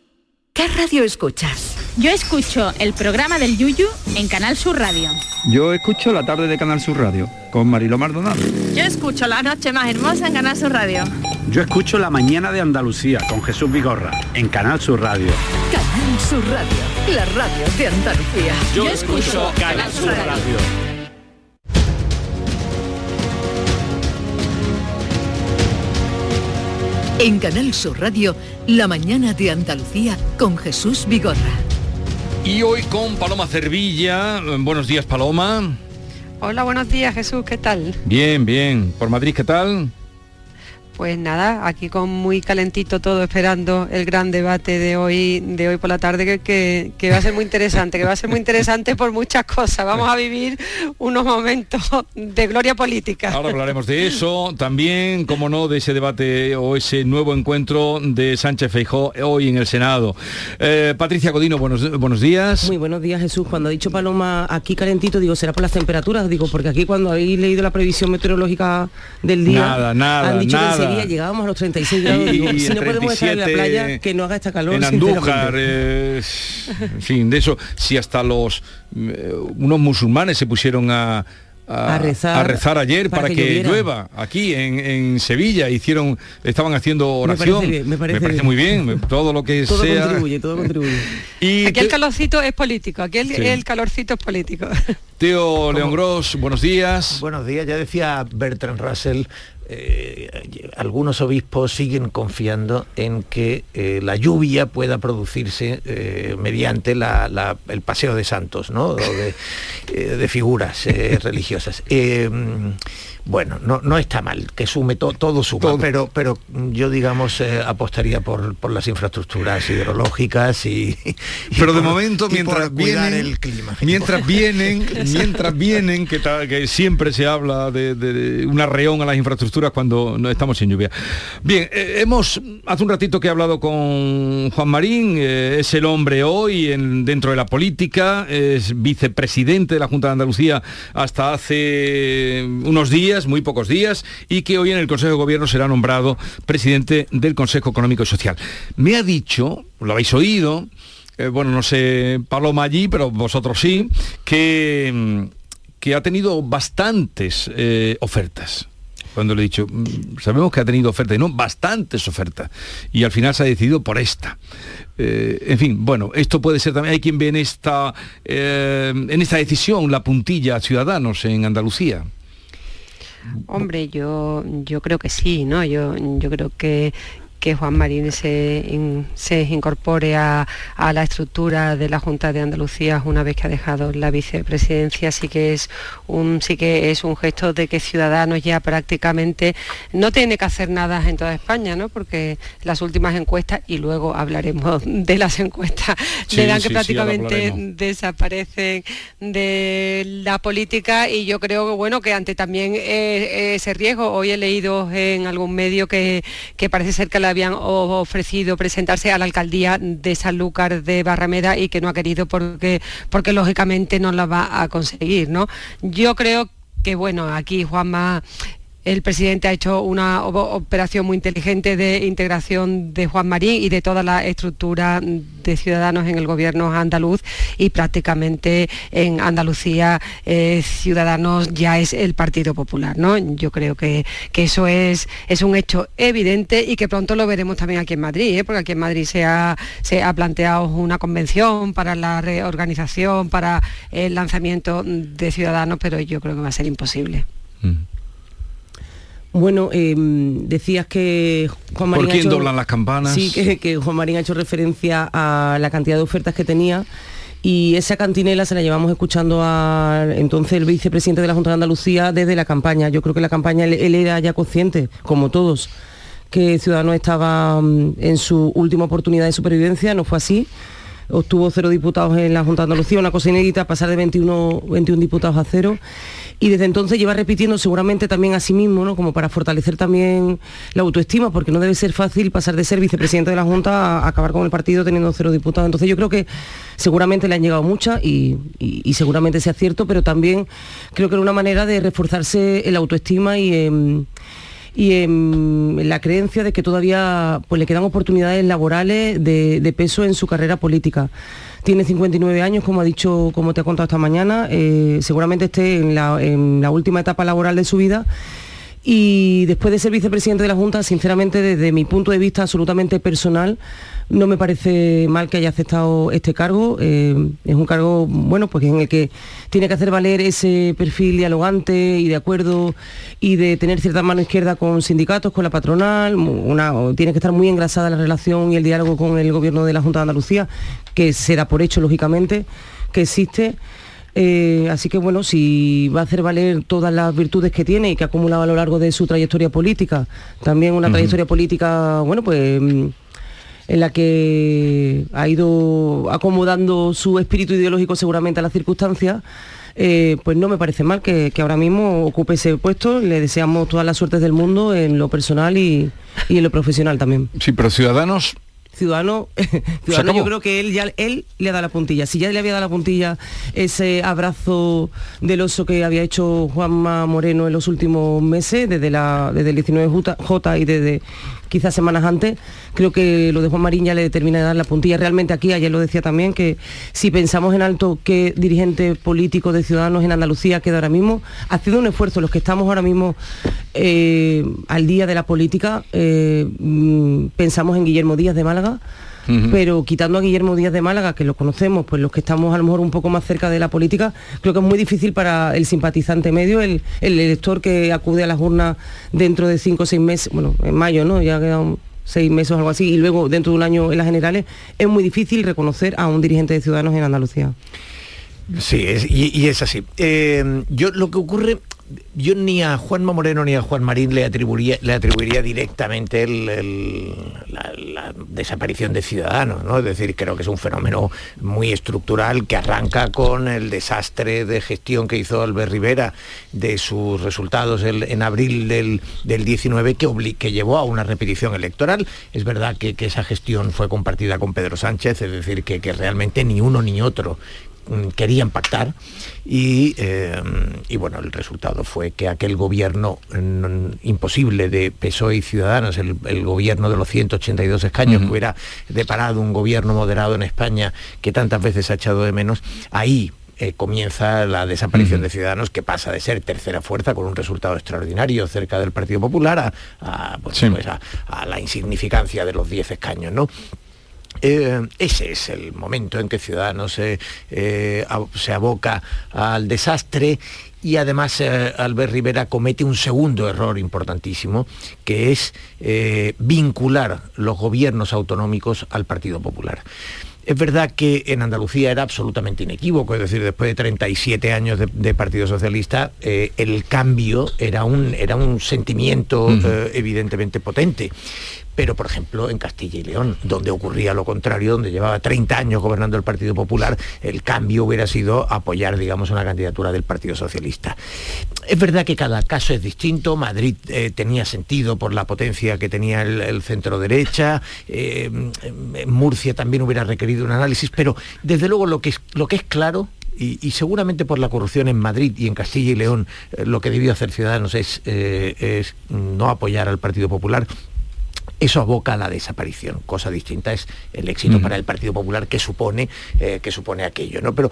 ¿Qué radio escuchas? Yo escucho el programa del Yuyu en Canal Sur Radio. Yo escucho la tarde de Canal Sur Radio con Mariló Maldonado. Yo escucho la noche más hermosa en Canal Sur Radio. Yo escucho la mañana de Andalucía con Jesús Vigorra en Canal Sur Radio. Canal Sur Radio, la radio de Andalucía. Yo, escucho Canal Sur Radio. En Canal Sur Radio, la mañana de Andalucía con Jesús Vigorra. Y hoy con Paloma Cervilla. Buenos días, Paloma. Hola, buenos días, Jesús. ¿Qué tal? Bien, bien. ¿Por Madrid qué tal? Pues nada, aquí con muy calentito todo esperando el gran debate de hoy, de hoy por la tarde, que, que, va a ser muy interesante, que va a ser muy interesante por muchas cosas. Vamos a vivir unos momentos de gloria política. Ahora hablaremos de eso, también, como no, de ese debate o ese nuevo encuentro de Sánchez Feijó hoy en el Senado. Eh, Patricia Codino, buenos, buenos días. Muy buenos días, Jesús. Cuando ha dicho Paloma aquí calentito, digo, será por las temperaturas, digo, porque aquí cuando habéis leído la previsión meteorológica del día, nada, nada, han dicho nada llegábamos a los 36 grados. Digo, si no podemos estar en la playa, que no haga esta calor. En Andújar, eh, en fin, de eso, si hasta los eh, unos musulmanes se pusieron a A rezar rezar ayer para, para que llueva aquí en, en Sevilla hicieron estaban haciendo Me oración parece bien, me parece bien. muy bien todo lo que todo sea contribuye, todo contribuye. y Aquí el te- calorcito es político, aquí el, Sí. el calorcito es político. Teo León Gross buenos días Buenos días, ya decía Bertrand Russell, eh, algunos obispos siguen confiando en que eh, la lluvia pueda producirse eh, mediante la- la- el paseo de santos, ¿no? O de, de figuras religiosas. Bueno, no, no está mal, que sume to- todo suma, pero, pero yo digamos eh, apostaría por, por las infraestructuras hidrológicas y, y pero de por- momento mientras vienen el clima. mientras vienen mientras vienen que, que siempre se habla de, de- de un arreón a las infraestructuras cuando no estamos sin lluvia. Bien eh, hemos hace un ratito que he hablado con Juan Marín eh, es el hombre hoy en- dentro de la política es vicepresidente de la Junta de Andalucía hasta hace unos días muy pocos días y que hoy en el Consejo de Gobierno será nombrado presidente del Consejo Económico y Social me ha dicho lo habéis oído eh, bueno, no sé, Paloma allí, pero vosotros sí, que, mm, que ha tenido bastantes eh, ofertas. Cuando le he dicho, mm, sabemos que ha tenido ofertas, y no, bastantes ofertas. Y al final se ha decidido por esta. Eh, en fin, bueno, esto puede ser también, hay quien ve en esta, en esta decisión la puntilla a Ciudadanos en Andalucía. Hombre, yo, yo creo que sí, ¿no? Yo, yo creo que, que Juan Marín se, in- se incorpore a, a la estructura de la Junta de Andalucía una vez que ha dejado la vicepresidencia, sí que es un, sí que es un gesto de que Ciudadanos ya prácticamente no tiene que hacer nada en toda España, ¿no? Porque las últimas encuestas, y luego hablaremos de las encuestas, Sí, le dan que sí, prácticamente desaparecen de la política y yo creo que bueno que ante también eh, ese riesgo hoy he leído en algún medio que, que parece ser que habían ofrecido presentarse a la alcaldía de Sanlúcar de Barrameda y que no ha querido porque porque lógicamente no la va a conseguir no yo creo que bueno aquí Juanma el presidente ha hecho una operación muy inteligente de integración de Juan Marín y de toda la estructura de ciudadanos en el gobierno andaluz y prácticamente en Andalucía eh, Ciudadanos ya es el Partido Popular. ¿no? Yo creo que, que eso es, es un hecho evidente y que pronto lo veremos también aquí en Madrid, ¿eh? porque aquí en Madrid se ha, se ha planteado una convención para la reorganización, para el lanzamiento de Ciudadanos, pero yo creo que va a ser imposible. Bueno, eh, decías que Juan Marín ¿Por ha quién hecho- doblan las campanas? Sí, que, que Juan Marín ha hecho referencia a la cantidad de ofertas que tenía y esa cantinela se la llevamos escuchando al entonces el vicepresidente de la Junta de Andalucía desde la campaña. Yo creo que la campaña él, él era ya consciente, como todos, que Ciudadanos estaba mm, en su última oportunidad de supervivencia, no fue así. Obtuvo cero diputados en la Junta de Andalucía, una cosa inédita, pasar de 21, 21 diputados a cero. Y desde entonces lleva repitiendo seguramente también a sí mismo, ¿no? como para fortalecer también la autoestima, porque no debe ser fácil pasar de ser vicepresidente de la Junta a acabar con el partido teniendo cero diputados. Entonces yo creo que seguramente le han llegado muchas y, seguramente sea cierto, pero también creo que era una manera de reforzarse en la autoestima y y en la creencia de que todavía pues, le quedan oportunidades laborales de, de peso en su carrera política. Tiene 59 años, como ha dicho, como te ha contado esta mañana, eh, seguramente esté en la, en la última etapa laboral de su vida. Y después de ser vicepresidente de la Junta, sinceramente, desde mi punto de vista absolutamente personal, no me parece mal que haya aceptado este cargo. Eh, es un cargo, bueno, pues en el que tiene que hacer valer ese perfil dialogante y de acuerdo y de tener cierta mano izquierda con sindicatos, con la patronal. Una, tiene que estar muy engrasada la relación y el diálogo con el gobierno de la Junta de Andalucía, que se da por hecho, lógicamente, que existe. Eh, así que bueno, si va a hacer valer todas las virtudes que tiene y que ha acumulado a lo largo de su trayectoria política, también una trayectoria política, bueno, pues mm, en la que ha ido acomodando su espíritu ideológico seguramente a las circunstancias, eh, pues no me parece mal que, que ahora mismo ocupe ese puesto. Le deseamos todas las suertes del mundo en lo personal y, y en lo profesional también. Sí, pero Ciudadanos Ciudadano, Ciudadano yo creo que él ya él le ha dado la puntilla. Si ya le había dado la puntilla ese abrazo del oso que había hecho Juanma Moreno en los últimos meses, desde la desde el 19J y desde quizás semanas antes. Creo que lo de Juan Marín ya le termina de dar la puntilla. Realmente aquí, ayer lo decía también, que si pensamos en alto qué dirigente político de Ciudadanos en Andalucía queda ahora mismo, ha sido un esfuerzo. Los que estamos ahora mismo eh, al día de la política, eh, mm, pensamos en Guillermo Díaz de Málaga, pero quitando a Guillermo Díaz de Málaga, que lo conocemos, pues los que estamos a lo mejor un poco más cerca de la política, creo que es muy difícil para el simpatizante medio, el, el elector que acude a las urnas dentro de cinco o seis meses, bueno, en mayo, ¿no? Ya quedan seis meses o algo así, y luego dentro de un año en las generales, es muy difícil reconocer a un dirigente de Ciudadanos en Andalucía. Sí, es- y, y es así. Eh, yo lo que ocurre, yo ni a Juanma Moreno ni a Juan Marín le atribuiría, le atribuiría directamente el- la, desaparición de Ciudadanos, ¿no? Es decir, creo que es un fenómeno muy estructural que arranca con el desastre de gestión que hizo Albert Rivera de sus resultados en abril del, del 19 que, que llevó a una repetición electoral. Es verdad que, que esa gestión fue compartida con Pedro Sánchez, es decir, que, que realmente ni uno ni otro querían pactar y, eh, y bueno, el resultado fue que aquel gobierno mm, imposible de PSOE y Ciudadanos, el, el gobierno de los 182 escaños, que hubiera deparado un gobierno moderado en España que tantas veces ha echado de menos, ahí eh, comienza la desaparición de Ciudadanos que pasa de ser tercera fuerza con un resultado extraordinario cerca del Partido Popular a, a, pues, pues, a- a la insignificancia de los 10 escaños, ¿no? Eh, ese es el momento en que Ciudadanos eh, eh, se aboca al desastre y además Albert Rivera comete un segundo error importantísimo, que es vincular los gobiernos autonómicos al Partido Popular. Es verdad que en Andalucía era absolutamente inequívoco, es decir, después de 37 años de, de Partido Socialista, eh, el cambio era un, era un sentimiento eh, evidentemente potente. Pero, por ejemplo, en Castilla y León, donde ocurría lo contrario, donde llevaba 30 años gobernando el Partido Popular, el cambio hubiera sido apoyar, digamos, una candidatura del Partido Socialista. Es verdad que cada caso es distinto. Madrid eh, tenía sentido por la potencia que tenía el, centro derecha. eh, en Murcia también hubiera requerido un análisis, pero desde luego lo que es, claro y, seguramente por la corrupción en Madrid y en Castilla y León eh, lo que debió hacer Ciudadanos es no apoyar al Partido Popular. Eso aboca a la desaparición. Cosa distinta es el éxito Mm. para el Partido Popular que supone, eh, que supone aquello. ¿no? Pero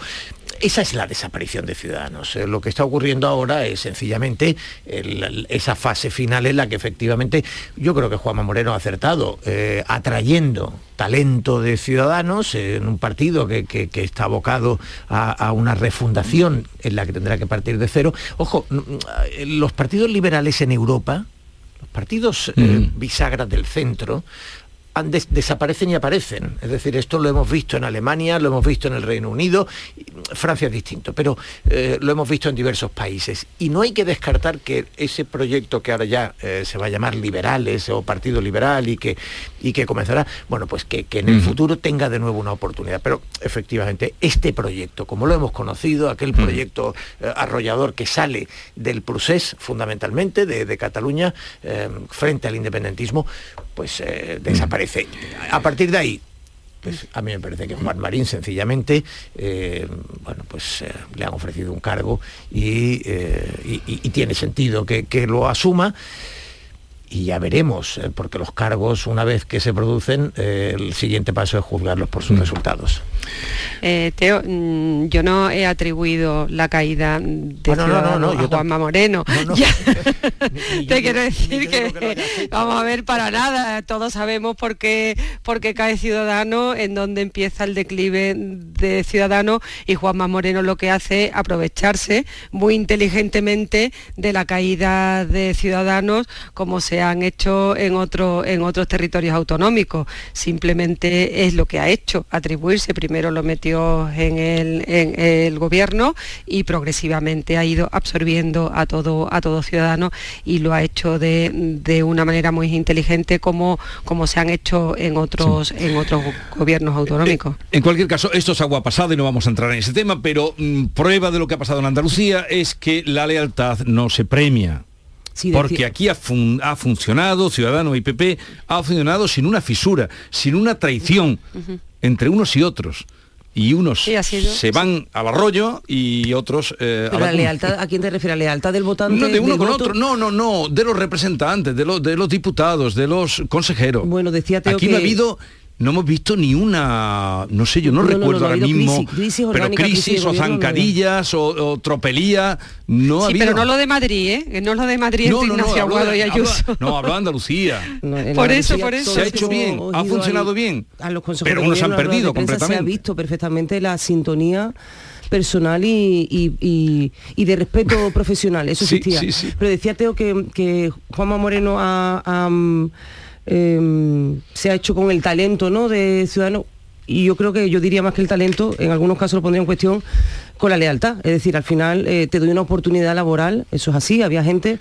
esa es la desaparición de Ciudadanos. Eh, lo que está ocurriendo ahora es sencillamente el- esa fase final en la que efectivamente yo creo que Juanma Moreno ha acertado, eh, atrayendo talento de ciudadanos en un partido que, que- que está abocado a, a una refundación en la que tendrá que partir de cero. Ojo, n- eh, los partidos liberales en Europa, partidos eh, bisagras del centro, des- desaparecen y aparecen. Es decir, esto lo hemos visto en Alemania, lo hemos visto en el Reino Unido, Francia es distinto, pero eh, lo hemos visto en diversos países. Y no hay que descartar que ese proyecto que ahora ya eh, se va a llamar liberales o Partido Liberal y que, y que comenzará, bueno, pues que, que en el futuro tenga de nuevo una oportunidad. Pero efectivamente, este proyecto, como lo hemos conocido, aquel proyecto eh, arrollador que sale del procés fundamentalmente de, de Cataluña eh, frente al independentismo, pues eh, desaparece. A partir de ahí, pues a mí me parece que Juan Marín sencillamente, eh, bueno, pues eh, le han ofrecido un cargo eh, y- y tiene sentido que, que lo asuma. Y ya veremos, eh, porque los cargos, una vez que se producen, eh, el siguiente paso es juzgarlos por sus resultados. Eh, Teo, mm, yo no he atribuido la caída de Ah, no, no, no, a yo Juanma Moreno. No, no. Ya. Ni- Te quiero decir que, vamos a ver para nada. Todos sabemos por qué, por qué cae Ciudadano, en donde empieza el declive de Ciudadano y Juanma Moreno lo que hace es aprovecharse muy inteligentemente de la caída de Ciudadanos como se han hecho en, otro, en otros territorios autonómicos. Simplemente es lo que ha hecho, atribuirse. Primero lo metió en el, en el gobierno y progresivamente ha ido absorbiendo a todo, a todo ciudadano y lo ha hecho de, de una manera muy inteligente como, como se han hecho en otros, en otros gobiernos autonómicos. En cualquier caso, esto es agua pasada y no vamos a entrar en ese tema, pero mm, prueba de lo que ha pasado en Andalucía es que la lealtad no se premia. Sí, Porque aquí ha, fun- ha funcionado, Ciudadanos y PP, ha funcionado sin una fisura, sin una traición entre unos y otros. y unos Sí, se van al arroyo y otros eh, a la lealtad, ¿a quién te refieres? ¿La lealtad del votante? No, de uno con voto? otro, no, no, no, de los representantes, de los, de los diputados, de los consejeros. Bueno, decía Teo Aquí que- no ha habido, no hemos visto ni una, no sé, yo no, No, no, no, recuerdo no ahora mismo, crisis- crisis pero crisis o no zancadillas o, o tropelía, no ha sí, habido. pero no lo de Madrid, ¿eh? No lo de Madrid entre Ignacio Aguado de- y Ayuso. hablo- no, hablo de Andalucía. Por eso, por eso. Se ha hecho bien, ha funcionado bien. a los consejos Pero unos han perdido prensa, Se ha completamente. visto perfectamente la sintonía personal y, y- y- y de respeto profesional, eso Sí, existía. sí, sí. Pero decía Teo que, que Juanma Moreno ha- ha, em, se ha hecho con el talento ¿no? de Ciudadano y yo creo que yo diría más que el talento, en algunos casos lo pondría en cuestión con la lealtad. Es decir, al final eh, te doy una oportunidad laboral, eso es así, había gente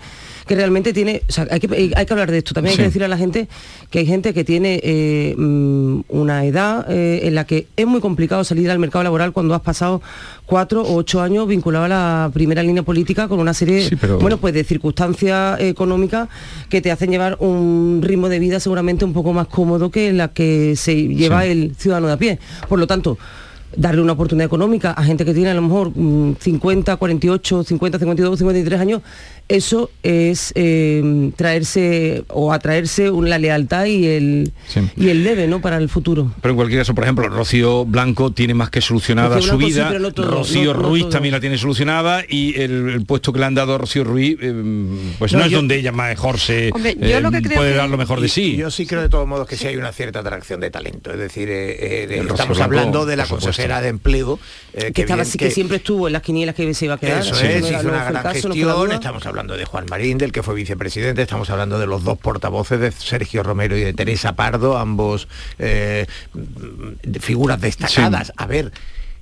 que realmente tiene, o sea, hay que, hay que hablar de esto, también hay Sí. que decirle a la gente que hay gente que tiene eh, mm, una edad eh, en la que es muy complicado salir al mercado laboral cuando has pasado cuatro o ocho años vinculado a la primera línea política con una serie Sí, pero- bueno pues de circunstancias económicas que te hacen llevar un ritmo de vida seguramente un poco más cómodo que la que se lleva Sí. el ciudadano de a pie. Por lo tanto, darle una oportunidad económica a gente que tiene a lo mejor mm, 50, 48, 50, 52, 53 años, eso es eh, traerse o atraerse un- la lealtad y el, Sí. y el debe ¿no? para el futuro. Pero en cualquier caso, por ejemplo, Rocío Blanco tiene más que solucionada Rocío su sí, vida, pero no todo, Rocío no- Ruiz también la tiene solucionada y el, el puesto que le han dado a Rocío Ruiz, eh, pues no, No, es yo- donde ella mejor se Hombre, yo eh, lo que creo puede que- dar lo mejor de sí. Yo sí creo de todos modos que sí hay una cierta atracción de talento. Es decir, eh, eh, estamos Blanco, hablando de la supuesto. Consejera de empleo. eh, que, estaba bien- así, que, siempre estuvo en las quinielas que se iba a quedar. Eso es, no hizo no una gran caso, gestión. Estamos hablando de Juan Marín, del que fue vicepresidente. Estamos hablando de los dos portavoces, de Sergio Romero y de Teresa Pardo, ambos eh, figuras destacadas. A ver.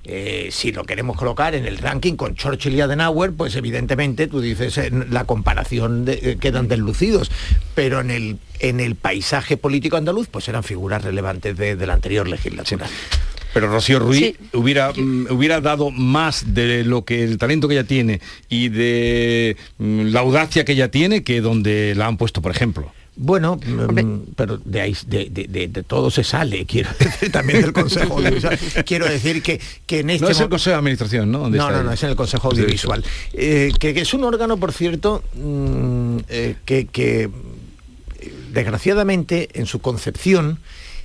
eh, si lo queremos colocar en el ranking con Churchill y Adenauer, pues evidentemente tú dices en la comparación de- eh, quedan deslucidos, pero en el en el paisaje político andaluz, pues eran figuras relevantes de, de la anterior legislatura. Pero Rocío Ruiz Sí. hubiera, mm, hubiera dado más de lo que el talento que ella tiene y de mm, la audacia que ella tiene que donde la han puesto, por ejemplo. Bueno, mm, pero de ahí de, de- de- de todo se sale, quiero decir, también del Consejo Audiovisual. Quiero decir que, que en este No es el Consejo de Administración, ¿no? ¿Dónde no, no, no, es en el Consejo Audiovisual. Eh, que, que es un órgano, por cierto, mm, eh, que, que, eh, desgraciadamente en su concepción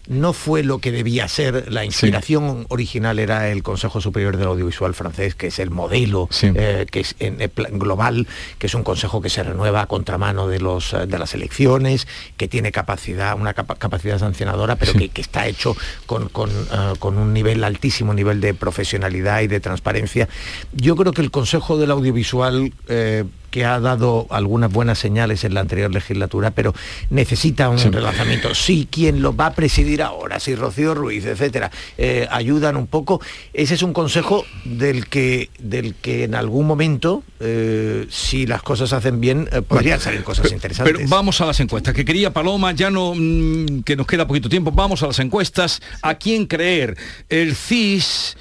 no fue lo que debía ser. La inspiración original era el Consejo Superior del Audiovisual francés, que es el modelo, eh, que es en el plan global, que es un consejo que se renueva a contramano de, los, eh, de las elecciones, que tiene capacidad, una capa- capacidad sancionadora, pero que, que está hecho con, con, eh, con un nivel altísimo nivel de profesionalidad y de transparencia. Yo creo que el Consejo del Audiovisual eh, que ha dado algunas buenas señales en la anterior legislatura, pero necesita un relanzamiento. Si quien lo va a presidir ahora, si Rocío Ruiz, etcétera, eh, ayudan un poco, ese es un consejo del que, del que en algún momento, eh, si las cosas se hacen bien, eh, podrían salir cosas interesantes. Pero vamos a las encuestas, que quería Paloma, ya no, mm, que nos queda poquito tiempo, vamos a las encuestas. ¿A quién creer? El CIS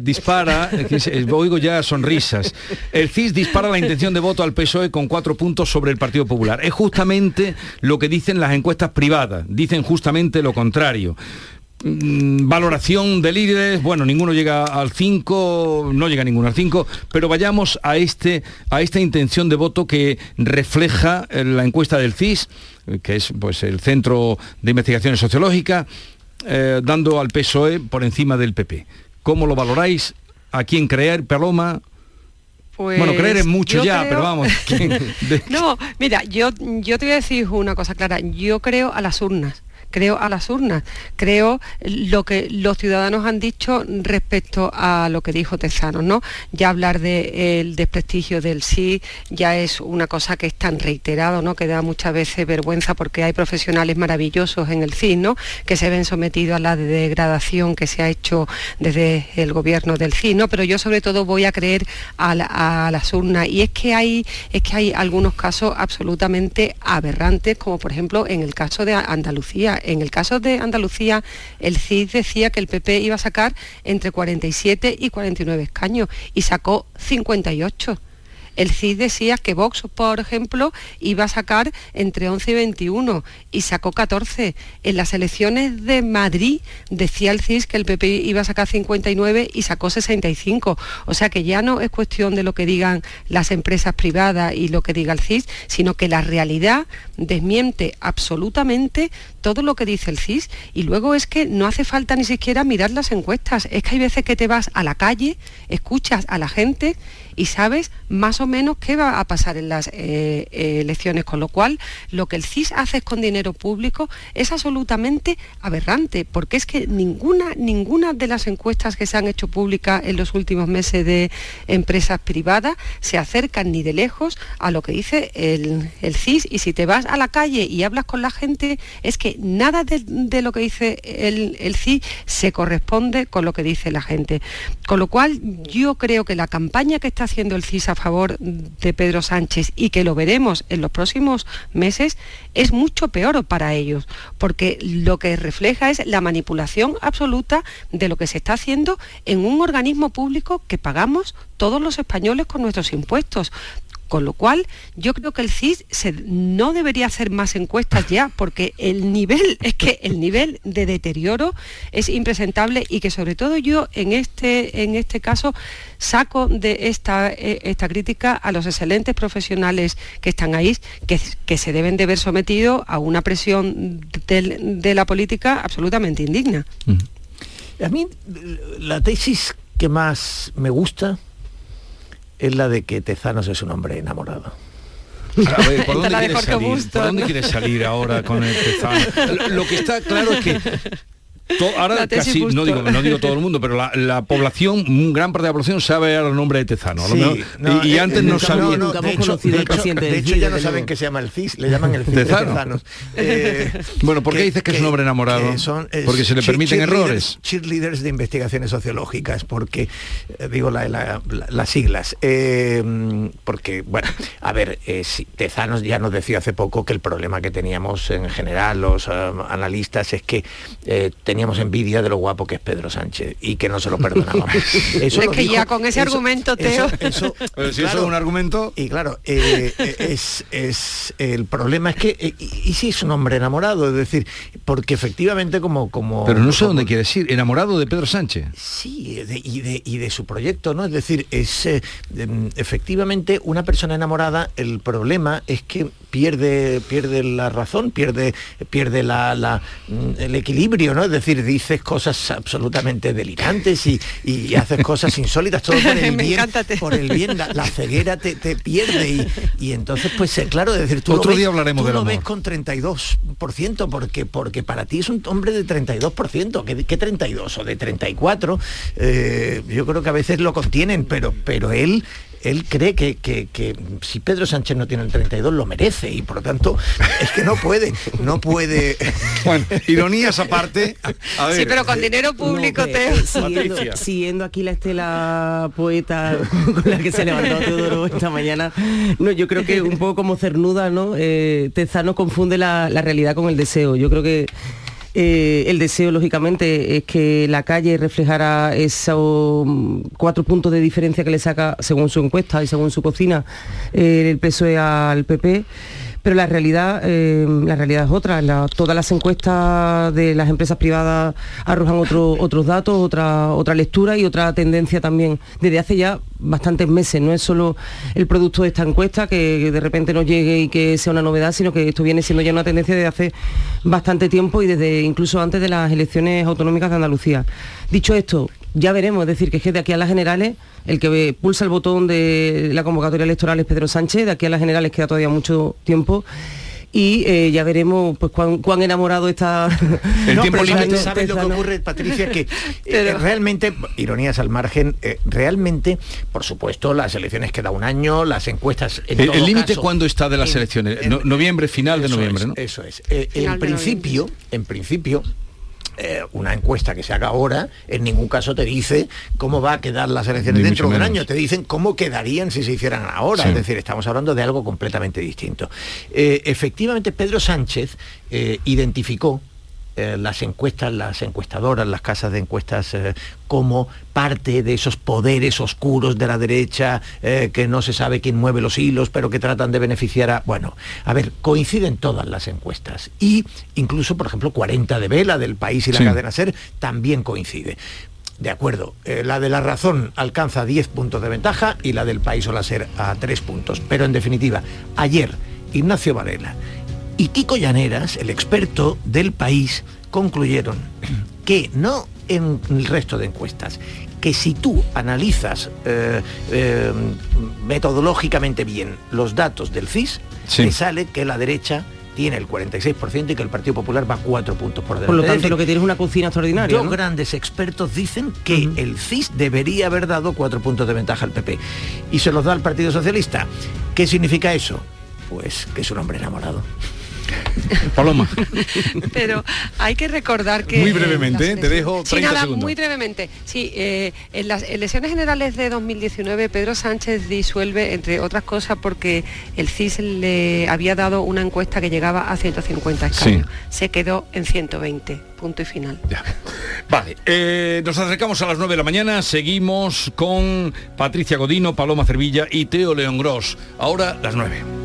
dispara, oigo ya sonrisas, el CIS dispara la intención de voto al PSOE con cuatro puntos sobre el Partido Popular. Es justamente lo que dicen las encuestas privadas, dicen justamente lo contrario. Mm, Valoración de líderes, bueno, ninguno llega al 5, no llega ninguno al 5, pero vayamos a, este, a esta intención de voto que refleja eh, la encuesta del CIS, que es pues, el Centro de Investigaciones Sociológicas, eh, dando al PSOE por encima del PP. ¿Cómo lo valoráis? ¿A quién creer, Paloma? Pues, bueno, creer es mucho ya, creo- pero vamos. ¿quién- de- No, mira, yo, yo te voy a decir una cosa clara. Yo creo a las urnas. Creo a las urnas, creo lo que los ciudadanos han dicho respecto a lo que dijo Tezanos, ¿no? Ya hablar del desprestigio del sí ya es una cosa que es tan reiterado, ¿no? Que da muchas veces vergüenza porque hay profesionales maravillosos en el CIS, ¿no? Que se ven sometidos a la degradación que se ha hecho desde el gobierno del CIS, ¿no? Pero yo sobre todo voy a creer a, la- a las urnas y es que hay es que hay algunos casos absolutamente aberrantes como por ejemplo en el caso de Andalucía en el caso de Andalucía el CIS decía que el PP iba a sacar entre 47 y 49 escaños y sacó 58 el CIS decía que Vox, por ejemplo, iba a sacar entre 11 y 21 y sacó 14. En las elecciones de Madrid decía el CIS que el PP iba a sacar 59 y sacó 65. O sea que ya no es cuestión de lo que digan las empresas privadas y lo que diga el CIS, sino que la realidad desmiente absolutamente todo lo que dice el CIS y luego es que no hace falta ni siquiera mirar las encuestas, es que hay veces que te vas a la calle, escuchas a la gente y sabes más o menos qué va a pasar en las eh, eh, elecciones, con lo cual lo que el CIS hace con dinero público es absolutamente aberrante, porque es que ninguna, ninguna de las encuestas que se han hecho públicas en los últimos meses de empresas privadas se acercan ni de lejos a lo que dice el, CIS y si te vas a la calle y hablas con la gente es que nada de, lo que dice el CIS se corresponde con lo que dice la gente. Con lo cual yo creo que la campaña que está haciendo el CIS a favor de Pedro Sánchez y que lo veremos en los próximos meses es mucho peor para ellos, porque lo que refleja es la manipulación absoluta de lo que se está haciendo en un organismo público que pagamos todos los españoles con nuestros impuestos. Con lo cual, yo creo que el CIS se, no debería hacer más encuestas ya, porque el nivel, es que el nivel de deterioro es impresentable y que sobre todo yo en este, en este caso saco de esta, eh, esta crítica a los excelentes profesionales que están ahí, que, que se deben de ver sometidos a una presión de, la política absolutamente indigna. A mí la tesis que más me gusta es la de que Tezanos es un hombre enamorado. A ver, ¿por dónde, quieres salir? ¿Por dónde quieres salir ahora con el Tezano? Lo- Lo que está claro es que to- ahora casi, no digo, no digo todo el mundo, pero la, la población, un gran parte de la población sabe ahora el nombre de Tezano. Sí, no, y, y eh, antes eh, no nunca- sabía. no, no, de hecho, de hecho- de hecho ya no saben que se llama el CIS, le llaman el CIS de Tezano. Tezanos. Eh, Bueno, ¿por qué dices que es un hombre enamorado? son, eh, Porque se le permiten cheerleaders- errores. Cheerleaders de investigaciones sociológicas, porque, eh, digo, la- la- la- las siglas. eh, porque, bueno, a ver, eh, si Tezanos ya nos decía hace poco que el problema que teníamos en general los eh, analistas es que eh, teníamos envidia de lo guapo que es Pedro Sánchez y que no se lo perdonábamos. Es lo que dijo- ya con ese eso- argumento, eso- Teo. eso- Pero si eso es un argumento... y claro, eh, eh, es, es- el problema es que, eh, y, y sí es un hombre enamorado, es decir, porque efectivamente como... como Pero no sé como- dónde quieres ir. Enamorado de Pedro Sánchez. Sí, de- y, de, y de su proyecto, ¿no? Es decir, es eh, em, efectivamente una persona enamorada, el problema es que pierde, pierde la razón, pierde, pierde la, la, mm, el equilibrio, ¿no? Es decir, dices cosas absolutamente delirantes y, y haces cosas insólitas, todo por el bien, por el bien, la, la ceguera te, te pierde y, y entonces pues eh, claro, es decir, tú Otro lo ves, día hablaremos tú del lo amor. ves con 32%, porque, porque para ti es un hombre de 32%, ¿qué, qué 32 o de 34? Eh, yo creo que a veces lo contienen, pero, pero él él cree que, que- que si Pedro Sánchez no tiene el 32 lo merece y por lo tanto es que no puede, no puede. Bueno, ironías aparte. A ver, Sí, pero con dinero público, No, Teo. eh, siguiendo aquí la estela poeta con la que se levantó Teodoro esta mañana, no, yo creo que un poco como cernuda, ¿no? Eh, Tezano confunde la, la realidad con el deseo. Yo creo que eh, el deseo, lógicamente, es que la calle reflejara esos mm, cuatro puntos de diferencia que le saca, según su encuesta y según su cocina, eh, el PSOE al PP. Pero la realidad, eh, la realidad es otra. Todas las encuestas de las empresas privadas arrojan otro- otros datos, otra, otra lectura y otra tendencia también desde hace ya bastantes meses. No es solo el producto de esta encuesta que de repente nos llegue y que sea una novedad, sino que esto viene siendo ya una tendencia desde hace bastante tiempo y desde incluso antes de las elecciones autonómicas de Andalucía. Dicho esto, ya veremos, es decir, que es que de aquí a las generales, el que pulsa el botón de la convocatoria electoral es Pedro Sánchez, de aquí a las generales queda todavía mucho tiempo. Y eh, ya veremos pues cuán, cuán enamorado está El No, tiempo pero límite. ¿sabes- ¿Sabes lo que ocurre, Patricia? Que eh, realmente, ironías al margen, eh, realmente, por supuesto, las elecciones queda un año, las encuestas. en El todo el límite caso, cuándo está de las en- elecciones. en- No- noviembre, final de noviembre, es, ¿no? Eso es. Eh, en principio, en principio, eh, una encuesta que se haga ahora en ningún caso te dice cómo va a quedar las elecciones Ni dentro de un año, te dicen cómo quedarían si se hicieran ahora. Sí. Es decir, estamos hablando de algo completamente distinto. Eh, efectivamente, Pedro Sánchez eh, identificó eh, las encuestas, las encuestadoras, las casas de encuestas eh, como parte de esos poderes oscuros de la derecha, eh, que no se sabe quién mueve los hilos, pero que tratan de beneficiar a... Bueno, a ver, coinciden todas las encuestas. Y incluso, por ejemplo, 40 de Vela del País y la Sí. cadena Ser también coincide. De acuerdo, eh, la de la razón alcanza 10 puntos de ventaja y la del País o la Ser a 3 puntos. Pero en definitiva, ayer Ignacio Varela y Kiko Llaneras, el experto del país, concluyeron que no en el resto de encuestas, que si tú analizas eh, eh, metodológicamente bien los datos del CIS, Sí. te sale que la derecha tiene el 46% y que el Partido Popular va 4 puntos por delante. Por lo tanto, decir, lo que tiene es una cocina extraordinaria. Dos ¿no? grandes expertos dicen que el CIS debería haber dado cuatro puntos de ventaja al PP y se los da al Partido Socialista. ¿Qué significa eso? Pues que es un hombre enamorado. Paloma. Pero hay que recordar que... Muy eh, brevemente, te dejo 30 sí, nada, segundos. muy brevemente. Sí, eh, en las elecciones generales de 2019 Pedro Sánchez disuelve, entre otras cosas, porque el CIS le había dado una encuesta que llegaba a 150 escaños. Se quedó en 120, punto y final. Vale, eh, nos acercamos a las 9 de la mañana, seguimos con Patricia Godino, Paloma Cervilla y Teo León Gross. Ahora las 9.